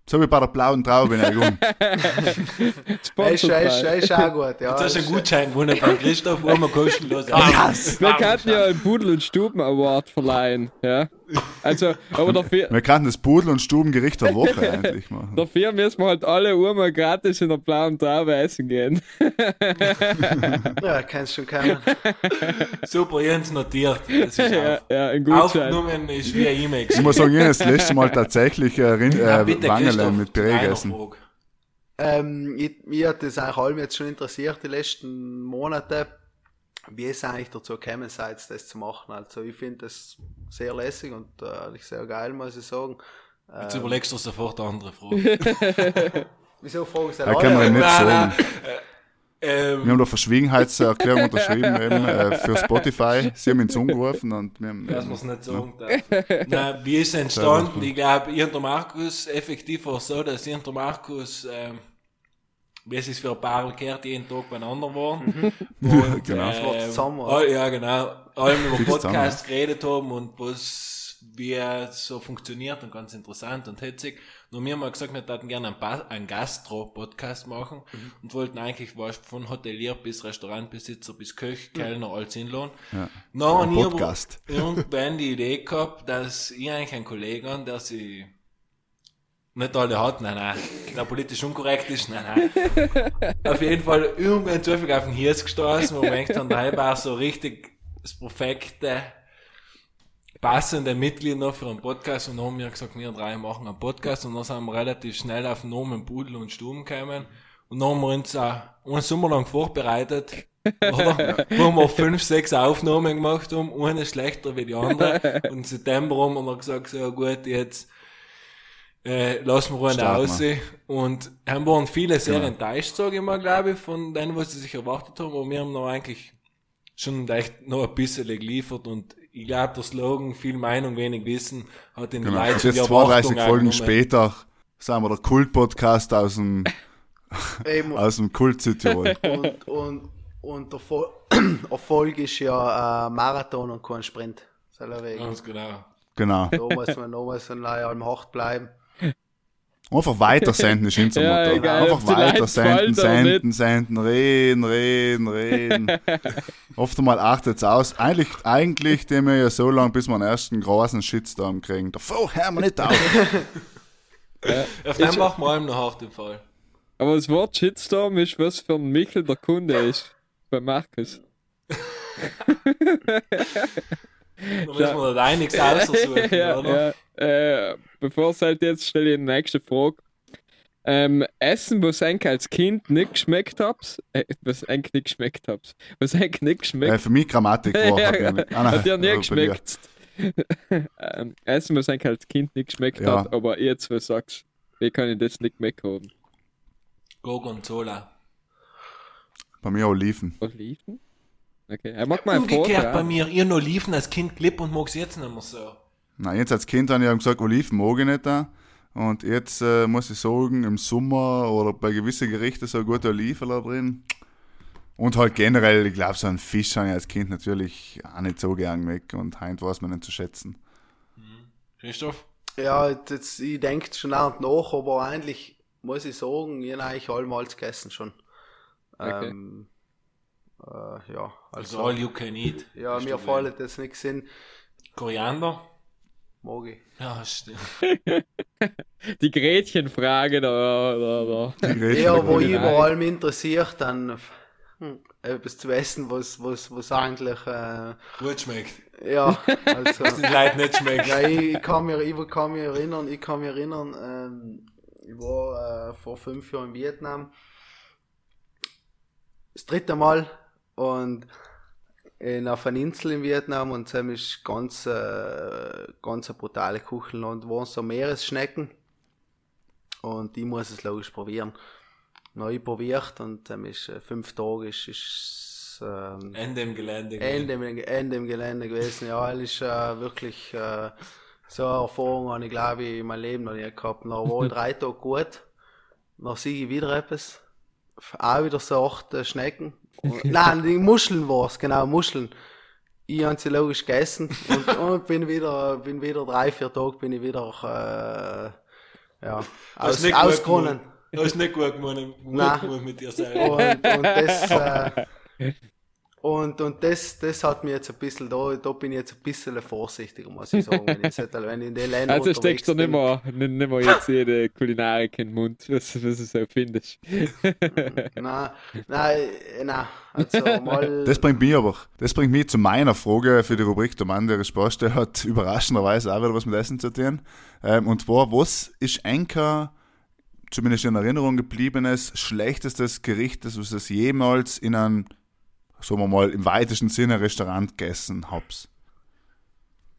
So wie bei der blauen Traube in der Jung. Ist, ist, auch gut, ja. Jetzt hast du einen Gutschein gewonnen beim Christoph, einmal kostenlos. Yes! Wir könnten ja einen Pudel- und Stuben Award verleihen, ja. Also, aber dafür, Wir könnten das Pudel- und Stubengericht der Woche eigentlich machen. dafür müssen wir halt alle einmal gratis in der blauen Traube essen gehen. Ja, kennst du schon kennen. Super, Jens notiert. Das ist ja, auf. ja, ein Gutschein. Aufgenommen ist wie ein E-Mail. Ich muss sagen, habe das letzte Mal tatsächlich äh, Rind, Ja, äh, bitte, mit Püree gegessen. Ähm, ich, mich hat das eigentlich allem jetzt schon interessiert, die letzten Monate, wie es eigentlich dazu gekommen seid, das zu machen. Also ich finde das sehr lässig und äh, sehr geil, muss ich sagen. Jetzt Ähm, überlegst du sofort eine andere Frage. wieso fragen sie Da kann man nicht Nein, sagen. Wir ähm, haben da Verschwiegenheitserklärung unterschrieben eben, äh, für Spotify. Sie haben ihn zugerufen und wir haben, dass man es nicht sagen darf. Nein, wie ist es entstanden? Ich glaube, ihr und der Markus, effektiv war es so, dass ihr und der Markus, ähm, es ist für ein paar gehört, jeden Tag beieinander waren. Und, Genau. Das ähm, zusammen, all, ja, genau. Allem über Podcasts geredet haben und was, wie er so funktioniert und ganz interessant und hitzig. Nur mir haben wir gesagt, wir würden gerne einen, Ba- einen Gastro-Podcast machen Mhm. und wollten eigentlich was von Hotelier bis Restaurantbesitzer bis Köch, Kellner, alles hinladen. Ja. No, Ein und Podcast. irgendwann die Idee gehabt, dass ich eigentlich einen Kollegen habe, der sie nicht alle hat, nein, nein, der politisch unkorrekt ist, nein, nein. Auf jeden Fall irgendwann zufällig auf den Hirs gestoßen, wo man denkt, dann da war so richtig das perfekte, passende Mitglied noch für einen Podcast. Und dann haben wir gesagt, wir drei machen einen Podcast. Und dann sind wir relativ schnell auf den Namen Pudel und Stuben gekommen. Und dann haben wir uns auch einen Sommer lang vorbereitet? Wo wir fünf, sechs Aufnahmen gemacht haben, eine schlechter wie die andere. Und im September haben wir dann gesagt, so gut, jetzt äh, lassen wir einen Starten aus. Und haben waren viele sehr enttäuscht, sage ich mal, glaube ich, von denen, was sie sich erwartet haben. Aber wir haben noch eigentlich schon echt noch ein bisschen geliefert und ich glaube, der Slogan, viel Meinung, wenig Wissen, hat den Genau. Leuten jetzt die 32 Erwartung Folgen später sind wir der Kult-Podcast aus dem, aus dem Kult Südtirol. und, und, und der Erfol- Erfolg ist ja äh, Marathon und kein Sprint. Ganz genau. Genau. Da muss man mal so ein allem hart bleiben. Einfach weiter senden ist unser Ja, Motto. egal, Einfach weiter senden, senden, senden, reden, reden, reden. Oft einmal achtet's aus. Eigentlich, eigentlich, dem wir ja so lange, bis wir einen ersten großen Shitstorm kriegen. Davor hören wir nicht auf. Auf den machen wir allem noch hart im Fall. Aber das Wort Shitstorm ist, was für ein Michel der Kunde ist. Bei Markus. Da müssen wir da einiges aussuchen, ja, oder? ja. Äh, bevor es halt jetzt, stelle ich die nächste Frage. Ähm, Essen, was eigentlich als Kind nicht geschmeckt hab's, äh, was eigentlich nicht geschmeckt hab's, was eigentlich nicht Äh, geschmeckt für mich Grammatik war. Ja, hat ja nicht- Ah, hat dir nie geschmeckt. ähm, Essen, was eigentlich als Kind nicht geschmeckt Ja. hat, aber jetzt, was sagst wie kann ich das nicht weghaben? Gorgonzola. Bei mir Oliven. Oliven? Okay, er mag mal Umgekehrt bei mir, ihr noch liefen als Kind klipp und mag's jetzt nicht mehr so. Nein, jetzt als Kind habe ich gesagt, Oliven mag ich nicht. da. Und jetzt äh, muss ich sagen, im Sommer oder bei gewissen Gerichten so gute Oliven da drin. Und halt generell, ich glaube, so einen Fisch habe ich als Kind natürlich auch nicht so gern weg. Und heint weiß man nicht zu schätzen. Christoph? Ja, jetzt, ich denke schon nach und nach, aber eigentlich muss ich sagen, ich habe eigentlich allmals gegessen schon. Okay. Ähm, äh, ja, Also all you can eat. ja, mir fällt jetzt nichts in. Koriander? Mag ich. Ja, stimmt. Die Gretchenfrage da. da, da. Die Gretchen, Ja, wo ich vor allem interessiert, dann hm, etwas zu essen, was, was, was eigentlich, äh, Gut schmeckt. ja, also. Was den Leuten nicht schmeckt. Ja, ich, ich kann mir, ich kann mich erinnern, ich kann mich erinnern, ähm, ich war äh, vor fünf Jahren in Vietnam. Das dritte Mal und in auf einer Insel in Vietnam und das ist ganz, äh, ganz eine brutale Kuchenland, wo so Meeresschnecken und ich muss es logisch probieren. Neu probiert und ähm, ist äh, fünf Tage ist, ist ähm, Ende im Gelände. Ende, Ende im Gelände gewesen. Ja, es ist äh, wirklich äh, so eine Erfahrung, habe ich glaube ich in meinem Leben noch nie gehabt. Dann war ich drei Tage gut, dann sehe ich wieder etwas, auch wieder so acht äh, Schnecken. Nein, die Muscheln war es, genau, Muscheln. Ich habe sie logisch gegessen und, und bin wieder, bin wieder drei, vier Tage bin ich wieder äh, ja, aus, nicht gut ausgeronnen. Du hast nicht gut gemacht mit dir selber. Und, und das, äh, und, und das, das hat mir jetzt ein bisschen, da, da bin ich jetzt ein bisschen vorsichtiger, muss ich sagen, wenn ich, wenn ich in den Ländern Also steckst du nicht mehr, nicht, nicht mehr jetzt jede Kulinarik in den Mund, was, was du so findest. Nein, nein, nein, also mal, Das bringt mich aber, das bringt mich zu meiner Frage für die Rubrik Der Mann, der der hat überraschenderweise auch wieder was mit Essen zu tun. Ähm, und zwar, was ist Enker, zumindest in Erinnerung gebliebenes, schlechtestes Gericht, das was es jemals in einem, sagen wir mal, im weitesten Sinne Restaurant gegessen habt?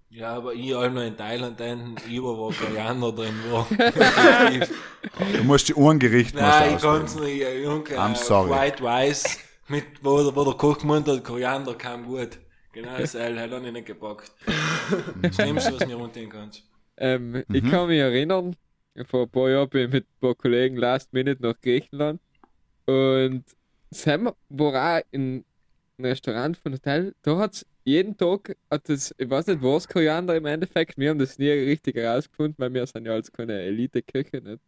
Ja, aber ich habe noch in Thailand einen über wo Koriander drin war. Du musst die Ohrengericht Nein, ich kann es nicht. Junge, I'm sorry. White Rice, mit, wo, der- wo der Koch gemeint hat, Koriander kam gut. Genau, das L hat er nicht gepackt. Das Schlimmste, was mir runtergehen kannst. Ähm, Ich kann mich erinnern, vor ein paar Jahren bin ich mit ein paar Kollegen Last Minute nach Griechenland und Sam war auch in Restaurant von Hotel, da hat es jeden Tag, hat das, ich weiß nicht, was Koriander im Endeffekt, wir haben das nie richtig herausgefunden, weil wir sind ja als keine Elite-Köche nicht.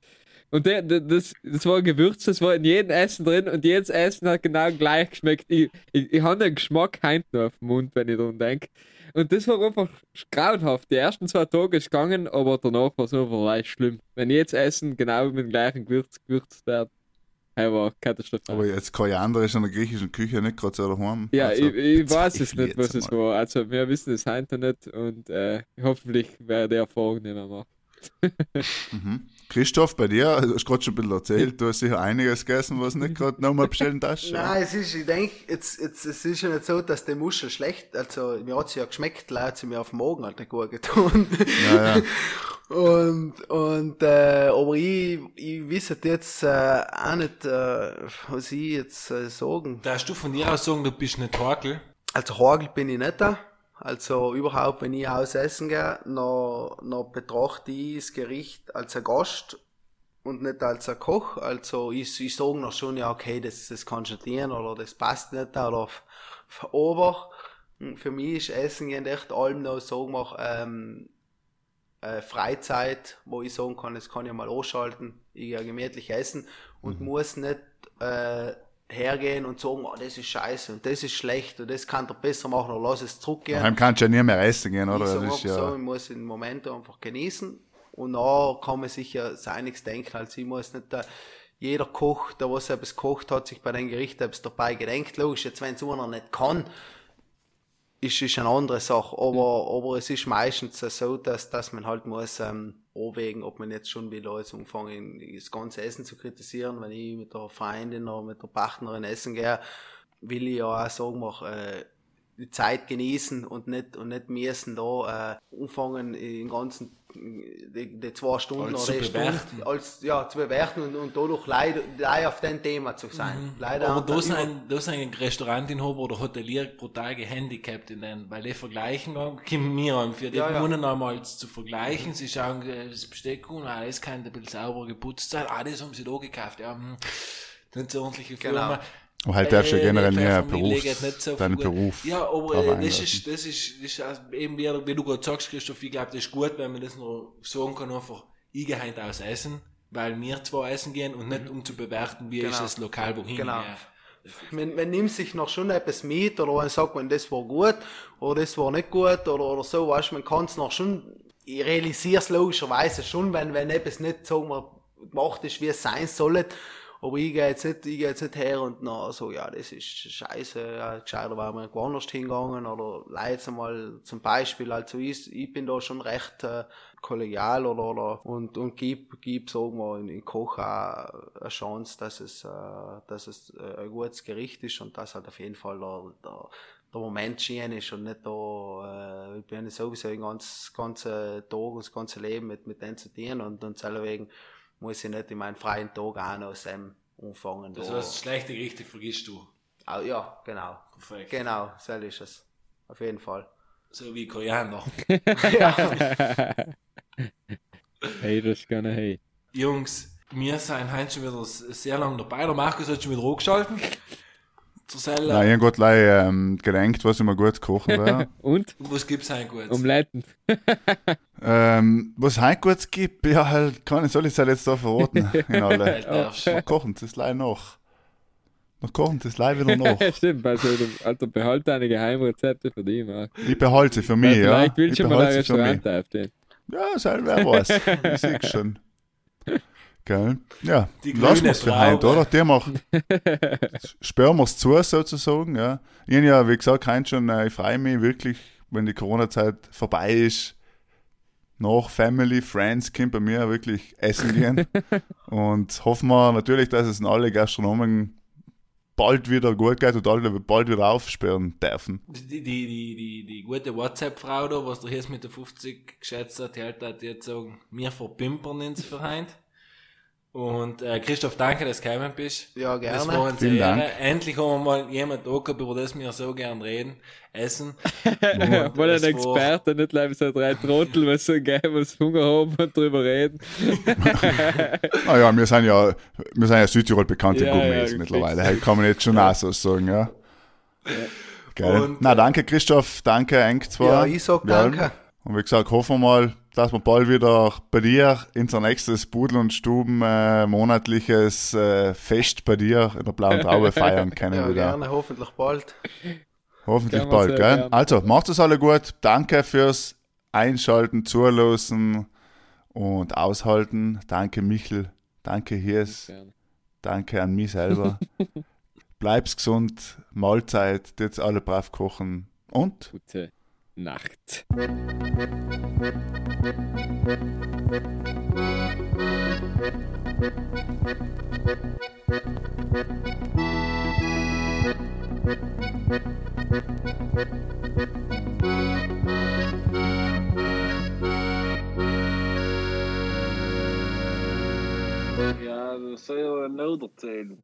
Und der, der, das, das war Gewürz, das war in jedem Essen drin und jedes Essen hat genau gleich geschmeckt. Ich, ich, ich habe den Geschmack heint noch auf dem Mund, wenn ich daran denke. Und das war einfach grauenhaft. Die ersten zwei Tage ist gegangen, aber danach war es einfach leicht schlimm. Wenn jedes Essen genau mit dem gleichen Gewürz gewürzt wird, war katastrophal. Aber jetzt Koriander ist in der griechischen Küche nicht gerade so daheim. ja, Also, ich, ich weiß es nicht, was es war. Also, wir wissen es heute nicht und äh, hoffentlich werde die Erfahrung nicht mehr machen. Mhm. Christoph, bei dir, du hast gerade schon ein bisschen erzählt, du hast sicher einiges gegessen, was nicht gerade nochmal bestellen darfst. Nein, es ist, ich denke, jetzt, jetzt, es ist ja nicht so, dass die Muschel schlecht, also, mir hat sie ja geschmeckt, leider hat sie mir auf den Magen halt nicht gut getan. Ja, ja. Und, und, äh, aber ich, ich wisse jetzt, äh, auch nicht, äh, was ich jetzt äh, sagen. Darfst du von dir aus sagen, du bist nicht Horkel? Also Hagel bin ich nicht da. Also überhaupt, wenn ich aus essen gehe, dann, dann betrachte ich das Gericht als ein Gast und nicht als ein Koch. Also ich, ich sage noch schon, ja okay, das, das kannst du nicht dienen oder das passt nicht oder aber hm, für mich ist Essen echt allem noch, sagen wir, ähm, äh, Freizeit, wo ich sagen kann, das kann ich mal ausschalten, ich gehe gemütlich essen und muss nicht äh, hergehen und sagen, oh, das ist scheiße und das ist schlecht und das kann er besser machen oder lass es zurückgehen. Daheim kannst du ja nie mehr essen gehen, oder? Ich Das sag ist einfach so, ja, ich muss den Moment einfach genießen und dann kann man sich ja seiniges denken. Also ich muss nicht, äh, jeder Koch, der was etwas kocht, hat sich bei dem Gericht etwas dabei gedenkt. Logisch, jetzt wenn es einer nicht kann, ist, ist eine andere Sache. Aber, aber es ist meistens so, dass, dass man halt muss ähm, abwägen, ob man jetzt schon wieder jetzt anfangen, das ganze Essen zu kritisieren. Wenn ich mit der Freundin oder mit der Partnerin essen gehe, will ich ja auch sagen, mach, äh, die Zeit genießen und nicht, und nicht müssen da äh, anfangen, den ganzen, die, die zwei Stunden Alles oder zu die Stunde bewerten. als, ja, zu bewerten und, und dadurch leider, leider auf dem Thema zu sein. Leider Aber da über- sind, da sind ein Restaurantinhaber oder Hotelier brutal gehandicapt in den, weil die vergleichen, kommen mir an, für die Ja, ja. Einmal zu vergleichen. Sie schauen äh, das Besteck ah, das kann ein bisschen sauber geputzt sein, ah, das haben sie da gekauft, ja, hm, nicht so ordentliche Firma. Genau. Aber halt darfst du ja Äh, generell nicht so deinen viel- Beruf Ja, aber äh, das ist, das ist, das ist eben wie, wie du gerade sagst, Christoph, ich glaube, das ist gut, wenn man das noch sagen kann, einfach, ich gehe heute aus essen, weil wir zwar essen gehen und nicht um zu bewerten, wie ist Genau. das Lokal, wohin Genau. ich gehe. Man, man nimmt sich noch schon etwas mit oder man sagt, man, das war gut oder das war nicht gut oder, oder so, weißt du, man kann es noch schon ich realisiere es logischerweise schon, wenn, wenn etwas nicht, sagen wir, gemacht ist, wie es sein soll. Aber ich gehe jetzt nicht, ich gehe jetzt nicht her und na, so, ja, das ist scheiße, ja, gescheiter wären wir woanders hingegangen oder leid mal zum Beispiel, also ich, ich bin da schon recht äh, kollegial oder, oder und, und gib, gib, sagen wir, in, in Koch auch eine Chance, dass es, äh, dass es äh, ein gutes Gericht ist und dass halt auf jeden Fall der, der, der Moment schien ist und nicht da, äh, ich bin sowieso den ganzen, ganzen Tag und das ganze Leben mit, mit denen zu dienen und, und deswegen, muss ich nicht in meinen freien Tag auch noch Sam umfangen. Das heißt, schlechte Gerichte vergisst du. Ah, ja, genau. Perfekt. Genau, so ist es. Auf jeden Fall. So wie Koriander. ja. hey, das ist gerne hey. Jungs, wir sind heute schon wieder sehr lange dabei. Der Markus hat schon wieder hochgeschalten zur Selle. Nein, ich habe gerade ähm, gedenkt, was ich mir gut kochen werde. Und? Was gibt es heute gut? Umleiten. ähm, was heute gut gibt, ja, halt, kann ich, soll ich es halt jetzt da verraten? In alle. oh. kochen das leider noch. Noch kochen das leider wieder noch. Stimmt, also, also behalte deine Geheimrezepte für dich, Marc. Ich behalte sie für mich, ja. Vielleicht willst du mal ein Restaurant aufstehen. Ja, selber was. Ich sehe schon. Gell? Ja, lassen wir es für heute, oder? Die machen, sperren wir es zu, sozusagen. Ja. Ich habe ja, wie gesagt, kein schon, äh, ich freue mich wirklich, wenn die Corona-Zeit vorbei ist, nach Family, Friends, Kind bei mir wirklich essen gehen. und hoffen wir natürlich, dass es in alle Gastronomen bald wieder gut geht und alle bald wieder aufsperren dürfen. Die, die, die, die, die gute WhatsApp-Frau da, was du hier mit der 50 geschätzt hat, die hat jetzt sagen, wir verpimpern ins Verein. Und äh, Christoph, danke, dass du gekommen bist. Ja, gerne. Das war uns Vielen Dank. Endlich haben wir mal jemand da gehabt, über das wir so gern reden, essen. Mal ein Experte, nicht gleich so drei Trottel, was so geil, was Hunger haben und drüber reden. ah ja, wir sind ja, wir sind ja Südtirol bekannte ja, Gourmets ja, mittlerweile. Hey, kann man jetzt schon auch so sagen, ja. ja. Geil. Und, Na, danke Christoph, danke Eng zwar. Ja, ich sag danke. Und wie gesagt, hoffen wir mal, dass wir bald wieder bei dir unser nächstes Pudel und Stuben äh, monatliches äh, Fest bei dir in der blauen Traube feiern können. ja, wieder. gerne, hoffentlich bald. Hoffentlich Gerne bald, gell? Gern. Also, macht es alle gut. Danke fürs Einschalten, Zuhören und Aushalten. Danke, Michel. Danke, Hirs. Danke an mich selber. Bleib's gesund. Mahlzeit. Jetzt alle brav kochen. Und? Gute Nacht. Ja, dat zou je wel nodig zijn.